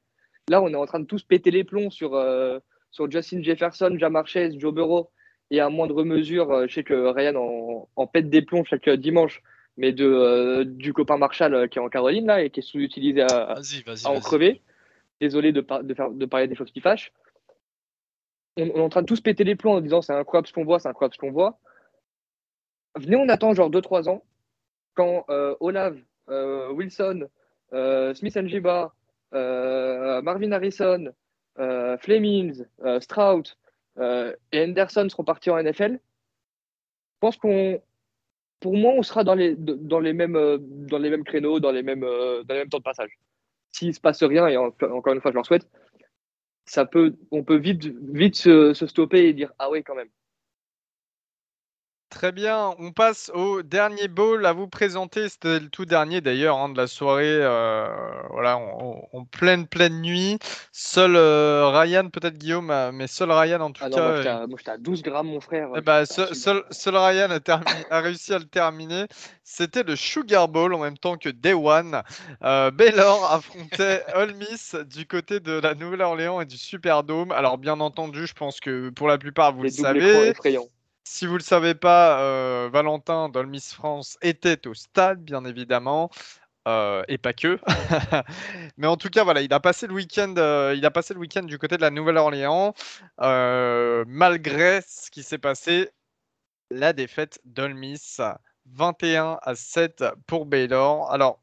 là, on est en train de tous péter les plombs sur, euh, sur Justin Jefferson, Jamar Chase, Joe Burrow, et à moindre mesure, euh, je sais que Ryan en, en pète des plombs chaque euh, dimanche, mais de, euh, du copain Marshall euh, qui est en Caroline, là, et qui est sous-utilisé à, Vas-y, vas-y. à en crever. Désolé de, par- de, faire, de parler des choses qui fâchent. On, on est en train de tous péter les plombs en disant c'est incroyable ce qu'on voit, c'est incroyable ce qu'on voit. Venez, on attend genre 2-3 ans quand euh, Olav, euh, Wilson, Smith Njiba, Marvin Harrison, Flemings, Strout et Henderson seront partis en NFL, je pense qu'on, pour moi, on sera dans les, dans les, mêmes, dans les mêmes créneaux, dans les mêmes, dans les mêmes temps de passage. S'il ne se passe rien, et encore une fois, je leur souhaite, ça peut, on peut vite, vite se, se stopper et dire Ah oui, quand même. Très bien, on passe au dernier bowl à vous présenter. C'était le tout dernier d'ailleurs hein, de la soirée. Euh, voilà, en, pleine pleine nuit. Seul euh, Ryan, peut-être Guillaume, euh, mais seul Ryan en tout ah cas. moi j'étais à 12 grammes, mon frère. Eh bah, seul, Ryan a, a, réussi à le terminer. C'était le Sugar Bowl en même temps que Day One. Baylor affrontait Ole Miss du côté de la Nouvelle-Orléans et du Superdome. Alors bien entendu, je pense que pour la plupart vous le savez. Si vous ne le savez pas, euh, Valentin Dolmis France était au stade, bien évidemment. Euh, et pas que. Mais en tout cas, voilà, il a passé le week-end, euh, il a passé le week-end du côté de la Nouvelle-Orléans, malgré ce qui s'est passé, la défaite d'Olmis, 21 à 7 pour Baylor. Alors,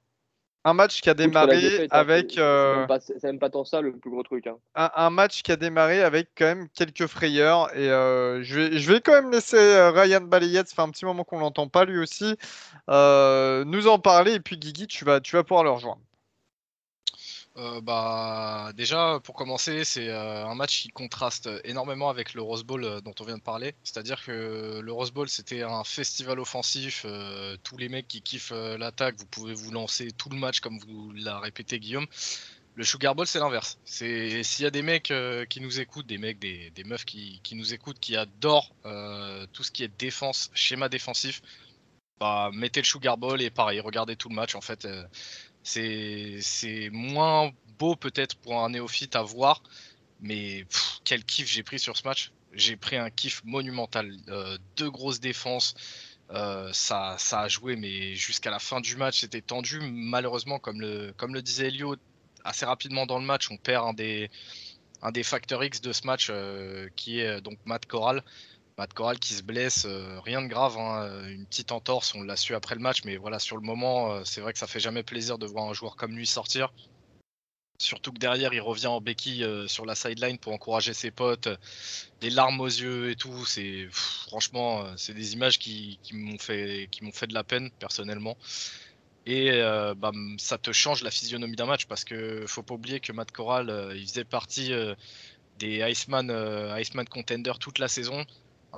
un match qui a démarré avec. Euh, c'est même, pas tant ça le plus gros truc. Hein. Un, match qui a démarré avec quand même quelques frayeurs. Et euh, je, vais, je vais quand même laisser euh, Ryan Balayette, ça fait un petit moment qu'on l'entend pas lui aussi, nous en parler. Et puis Guigui, tu vas, tu vas pouvoir le rejoindre. Euh, bah, déjà, pour commencer, c'est euh, un match qui contraste énormément avec le Rose Bowl euh, dont on vient de parler. C'est-à-dire que le Rose Bowl, c'était un festival offensif. tous les mecs qui kiffent l'attaque, vous pouvez vous lancer tout le match comme vous l'a répété Guillaume. Le Sugar Bowl, c'est l'inverse. C'est s'il y a des mecs qui nous écoutent, des mecs, des, meufs qui, nous écoutent, qui adorent tout ce qui est défense, schéma défensif, bah, mettez le Sugar Bowl et pareil, regardez tout le match. En fait, c'est moins beau peut-être pour un néophyte à voir, mais quel kiff j'ai pris sur ce match. J'ai pris un kiff monumental. Euh, deux grosses défenses. Euh, ça, ça a joué, mais jusqu'à la fin du match, c'était tendu. Malheureusement, comme le, comme le disait Elio, assez rapidement dans le match, on perd un des, un des facteurs X de ce match, euh, qui est donc Matt Corral. Matt Corral qui se blesse, euh, rien de grave, hein, euh, une petite entorse, on l'a su après le match, mais voilà, sur le moment, euh, c'est vrai que ça fait jamais plaisir de voir un joueur comme lui sortir. Surtout que derrière, il revient en béquille sur la sideline pour encourager ses potes, des larmes aux yeux et tout. Franchement, c'est des images qui, m'ont fait, de la peine personnellement. Et ça te change la physionomie d'un match parce que faut pas oublier que Matt Corral, il faisait partie des Iceman, Iceman toute la saison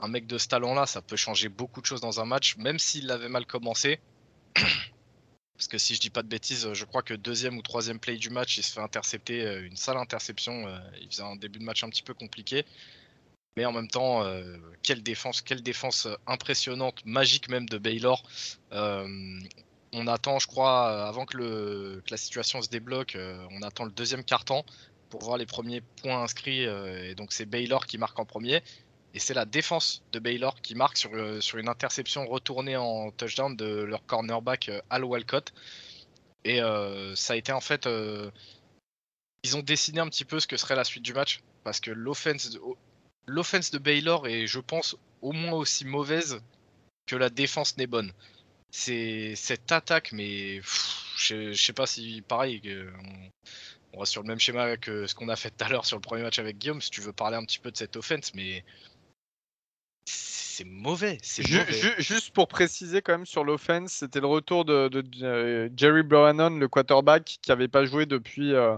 un mec de ce talent-là, ça peut changer beaucoup de choses dans un match, même s'il avait mal commencé. Parce que si je dis pas de bêtises, je crois que deuxième ou troisième play du match, il se fait intercepter euh, une sale interception. Euh, il faisait un début de match un petit peu compliqué. Mais en même temps, euh, quelle défense, impressionnante, magique même de Baylor. on attend, je crois, avant que, la situation se débloque, on attend le deuxième quart-temps pour voir les premiers points inscrits. et donc c'est Baylor qui marque en premier. Et c'est la défense de Baylor qui marque sur, euh, sur une interception retournée en touchdown de leur cornerback euh, Al Walcott. Et euh, ça a été en fait. ils ont dessiné un petit peu ce que serait la suite du match. Parce que l'offense de, de Baylor est, je pense, au moins aussi mauvaise que la défense n'est bonne. C'est cette attaque, mais je, sais pas si pareil. On, on va sur le même schéma que ce qu'on a fait tout à l'heure sur le premier match avec Guillaume, si tu veux parler un petit peu de cette offense, mais c'est mauvais. C'est juste pour préciser quand même sur l'offense, c'était le retour de, euh, Jerry Browanon, le quarterback, qui n'avait pas joué depuis, euh,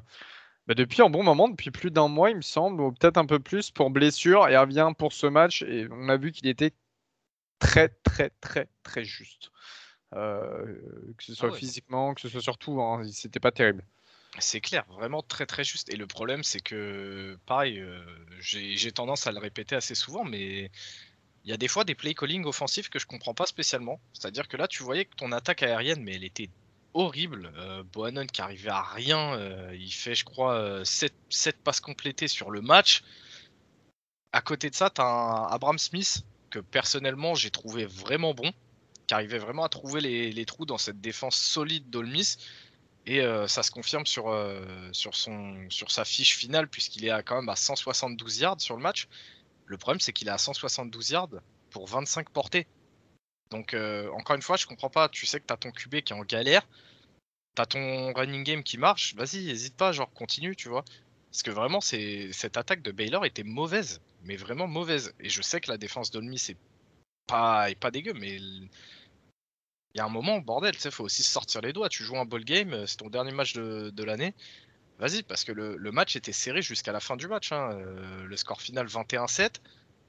bah, depuis un bon moment, depuis plus d'un mois, il me semble, ou peut-être un peu plus pour blessure, et revient pour ce match. Et on a vu qu'il était très, très, très, très juste. Euh, que ce soit ah physiquement, que ce soit surtout, hein, c'était pas terrible. C'est clair, vraiment très très juste. Et le problème, c'est que, pareil, j'ai tendance à le répéter assez souvent, mais il y a des fois des play calling offensifs que je comprends pas spécialement. C'est-à-dire que là, tu voyais que ton attaque aérienne, mais elle était horrible. Euh, Bohannon qui arrivait à rien, euh, il fait, je crois, 7, euh, passes complétées sur le match. À côté de ça, tu as un Abraham Smith que personnellement j'ai trouvé vraiment bon, qui arrivait vraiment à trouver les, trous dans cette défense solide d'Olmis. Et ça se confirme sur, sur, son, sur sa fiche finale, puisqu'il est à, quand même à 172 yards sur le match. Le problème, c'est qu'il est à 172 yards pour 25 portées. Donc, euh, encore une fois, je comprends pas. Tu sais que tu as ton QB qui est en galère. t'as ton running game qui marche, vas-y, n'hésite pas, genre continue, tu vois. Parce que vraiment, cette attaque de Baylor était mauvaise, mais vraiment mauvaise. Et je sais que la défense d'Olmi c'est pas, pas dégueu, mais il y a un moment, bordel, tu sais, faut aussi sortir les doigts. Tu joues un ball game, c'est ton dernier match de, l'année. Vas-y, parce que le, match était serré jusqu'à la fin du match. Hein. Euh, le score final 21-7,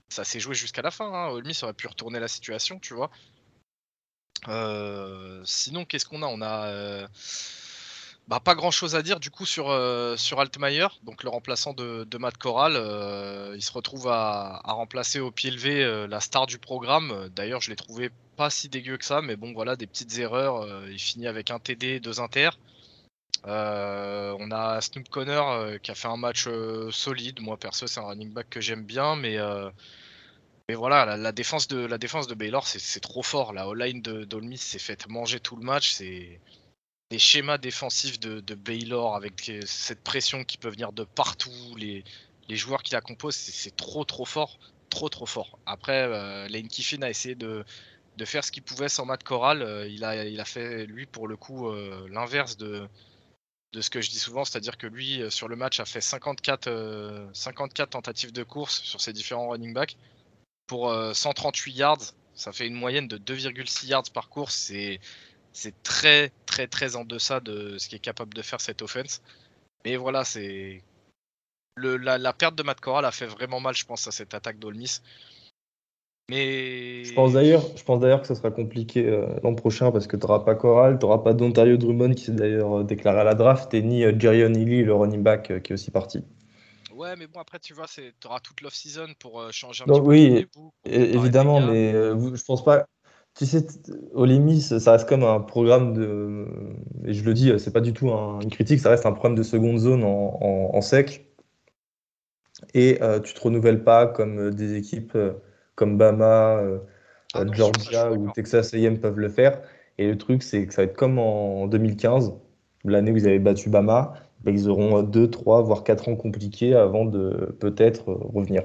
ça s'est joué jusqu'à la fin. Hein. Olmi aurait pu retourner la situation, tu vois. Euh, sinon, qu'est-ce qu'on a? On a euh, bah, pas grand chose à dire du coup sur, sur Altmaier, donc le remplaçant de, Matt Corral. il se retrouve à, remplacer au pied levé la star du programme. D'ailleurs, je l'ai trouvé pas si dégueu que ça, mais bon, voilà, des petites erreurs. il finit avec un TD, deux inter. On a Snoop Connor qui a fait un match solide. Moi, perso, c'est un running back que j'aime bien, mais mais voilà, la, défense de la défense de Baylor, c'est trop fort. La O-line de Dolmis s'est fait manger tout le match. C'est les schémas défensifs de, Baylor avec cette pression qui peut venir de partout, les, joueurs qui la composent, c'est trop trop fort, trop trop fort. Après, euh, Lane Kiffin a essayé de, faire ce qu'il pouvait sans Matt Corral. Euh, il, a, il a fait lui pour le coup euh, l'inverse de, de ce que je dis souvent, c'est-à-dire que lui sur le match a fait 54, 54 tentatives de course sur ses différents running backs pour 138 euh, yards. Ça fait une moyenne de 2,6 yards par course. C'est, très, très, très en deçà de ce qui est capable de faire cette offense. Mais voilà, c'est. La, perte de Matt Corral a fait vraiment mal, je pense, à cette attaque d'Olmis. Mais... Je pense d'ailleurs, je pense d'ailleurs que ça sera compliqué euh, l'an prochain parce que tu n'auras pas Corral, tu n'auras pas d'Ontario Drummond qui s'est d'ailleurs euh, déclaré à la draft et ni Jerry O'Neilly, le running back, qui est aussi parti. Ouais, mais bon, après, tu vois, tu auras toute l'off-season pour euh, changer un petit oui, peu. Oui, évidemment, mais euh, je pense pas. Tu sais, Olimis, ça reste comme un programme de. Et je le dis, c'est pas du tout une critique, ça reste un programme de seconde zone en, sec. Et euh, tu te renouvelles pas comme des équipes comme Bama, ah Georgia ou Texas AM peuvent le faire. Et le truc, c'est que ça va être comme en 2015, l'année où ils avaient battu Bama ils auront 2, 3, voire 4 ans compliqués avant de peut-être revenir.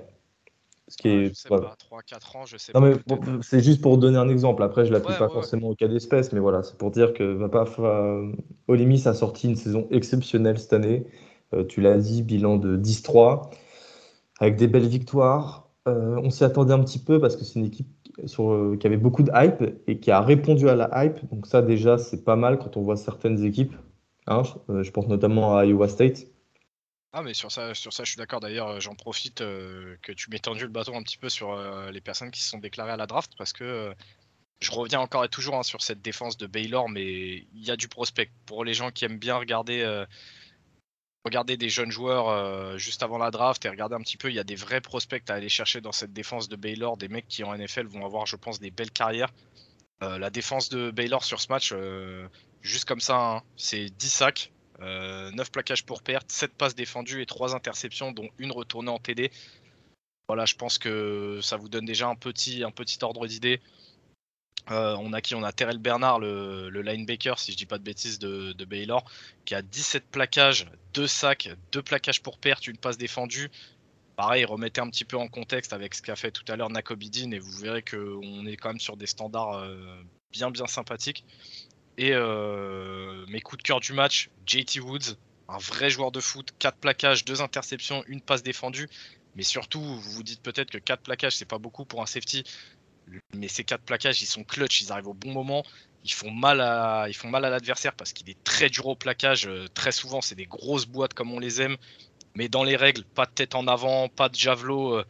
Ce qui est, je sais pas, 3, 4 ans, je sais non, Mais c'est juste pour donner un exemple. Après, je ne l'applique pas forcément au cas d'espèce, mais voilà, c'est pour dire que Vapaf euh, Olimis a sorti une saison exceptionnelle cette année. Euh, tu l'as dit, bilan de 10-3, avec des belles victoires. Euh, on s'y attendait un petit peu parce que c'est une équipe sur, qui avait beaucoup de hype et qui a répondu à la hype. Donc ça, déjà, c'est pas mal quand on voit certaines équipes. Hein, euh, je pense notamment à Iowa State. Ah mais sur ça, sur ça je suis d'accord. D'ailleurs, euh, j'en profite euh, que tu m'aies tendu le bâton un petit peu sur les personnes qui se sont déclarées à la draft parce que je reviens encore et toujours hein, sur cette défense de Baylor, mais il y a du prospect pour les gens qui aiment bien regarder, regarder des jeunes joueurs juste avant la draft et regarder un petit peu. Il y a des vrais prospects à aller chercher dans cette défense de Baylor, des mecs qui en NFL vont avoir, je pense, des belles carrières. la défense de Baylor sur ce match, Juste comme ça, hein. c'est 10 sacs, 9 euh, plaquages pour perte, 7 passes défendues et 3 interceptions, dont une retournée en TD. Voilà, je pense que ça vous donne déjà un petit, un petit ordre d'idée. Euh, on a qui? On a Terrell Bernard, le, linebacker, si je dis pas de bêtises, de, Baylor, qui a 17 plaquages, 2 sacs, 2 plaquages pour perte, une passe défendue. Pareil, remettez un petit peu en contexte avec ce qu'a fait tout à l'heure Nakobidin et vous verrez qu'on est quand même sur des standards euh, bien bien sympathiques. Et euh, mes coups de cœur du match, JT Woods, un vrai joueur de foot, 4 plaquages, 2 interceptions, une passe défendue. Mais surtout, vous vous dites peut-être que 4 plaquages, c'est pas beaucoup pour un safety. Mais ces 4 plaquages, ils sont clutch, ils arrivent au bon moment. Ils font mal à, ils font mal à l'adversaire parce qu'il est très dur au plaquage. Euh, très souvent, c'est des grosses boîtes comme on les aime. Mais dans les règles, pas de tête en avant, pas de javelot, euh,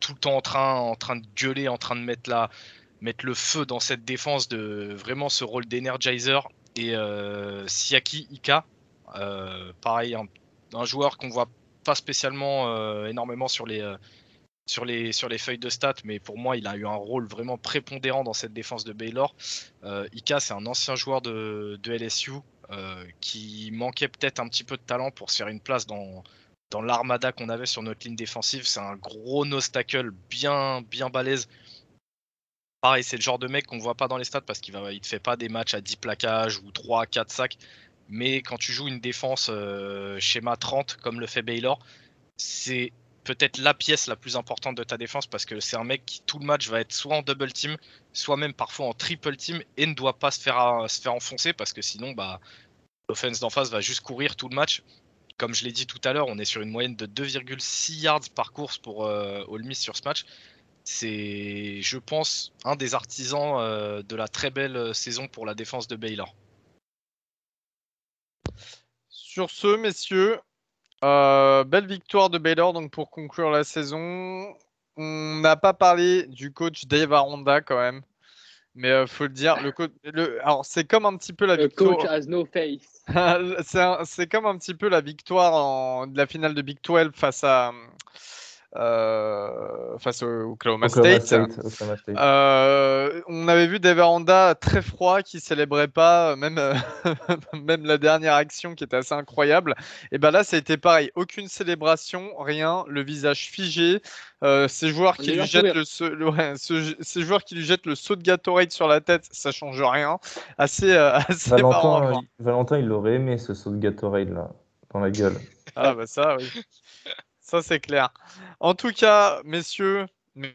tout le temps en train, en train de gueuler, en train de mettre le feu dans cette défense de vraiment ce rôle d'energizer. Et euh, Siaki Ika, pareil, un, joueur qu'on voit pas spécialement énormément sur les, sur, les, sur les feuilles de stats, mais pour moi, il a eu un rôle vraiment prépondérant dans cette défense de Baylor. Ika, c'est un ancien joueur de, de LSU qui manquait peut-être un petit peu de talent pour se faire une place dans, dans l'armada qu'on avait sur notre ligne défensive. C'est un gros no-stackle bien, bien balèze Pareil, c'est le genre de mec qu'on voit pas dans les stats parce qu'il ne te fait pas des matchs à 10 plaquages ou 3, 4 sacs. Mais quand tu joues une défense euh, schéma 30 comme le fait Baylor, c'est peut-être la pièce la plus importante de ta défense parce que c'est un mec qui tout le match va être soit en double team, soit même parfois en triple team et ne doit pas se faire, se faire enfoncer parce que sinon bah l'offense d'en face va juste courir tout le match. Comme je l'ai dit tout à l'heure, on est sur une moyenne de 2,6 yards par course pour euh, Ole Miss sur ce match. C'est, je pense, un des artisans euh, de la très belle saison pour la défense de Baylor. Sur ce, messieurs, euh, belle victoire de Baylor donc pour conclure la saison. On n'a pas parlé du coach Dave Aranda quand même. Mais euh, faut le dire, le coach, le, alors c'est comme un petit peu la Le victoire. coach has no face. c'est comme un petit peu la victoire en, de la finale de Big 12 face à euh, face au Oklahoma, Oklahoma State. State, Oklahoma State. Euh, on avait vu Dave Aranda très froid, qui célébrait pas, même, euh, même la dernière action qui était assez incroyable. Et ben là, ça a été pareil, aucune célébration, rien, le visage figé. Euh, ces joueurs qui lui jettent le, se- le- ouais, ce- ces joueurs qui lui jettent le saut de Gatorade sur la tête, ça change rien. Assez, euh, assez marrant Valentin, il- Valentin, il l'aurait aimé ce saut de Gatorade là, dans la gueule. Ah bah ça, oui. Ça, c'est clair. En tout cas, messieurs,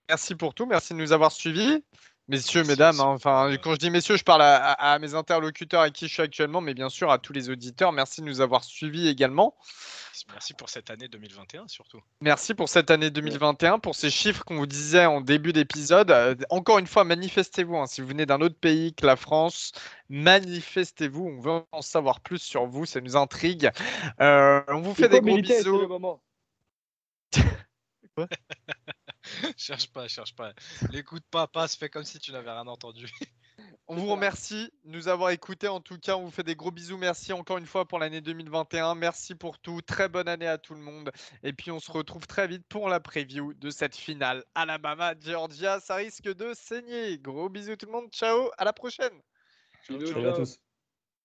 merci pour tout. Merci de nous avoir suivis. Messieurs, Merci mesdames, hein, enfin, quand je dis messieurs, je parle à, à- à mes interlocuteurs avec qui je suis actuellement, mais bien sûr à tous les auditeurs. Merci de nous avoir suivis également. Merci pour cette année 2021 surtout. Merci pour cette année 2021, pour ces chiffres qu'on vous disait en début d'épisode. Euh, encore une fois, manifestez-vous. hein. Si vous venez d'un autre pays que la France, manifestez-vous. On veut en savoir plus sur vous. Ça nous intrigue. Euh, on vous fait des gros militer, bisous. cherche pas, cherche pas. L'écoute pas, passe, fais comme si tu n'avais rien entendu. On vous remercie de nous avoir écoutés. En tout cas, on vous fait des gros bisous. Merci encore une fois pour l'année 2021. Merci pour tout. Très bonne année à tout le monde. Et puis, on se retrouve très vite pour la preview de cette finale. Alabama-Georgia, ça risque de saigner. Gros bisous tout le monde. Ciao. À la prochaine. Ciao, à ciao. tous.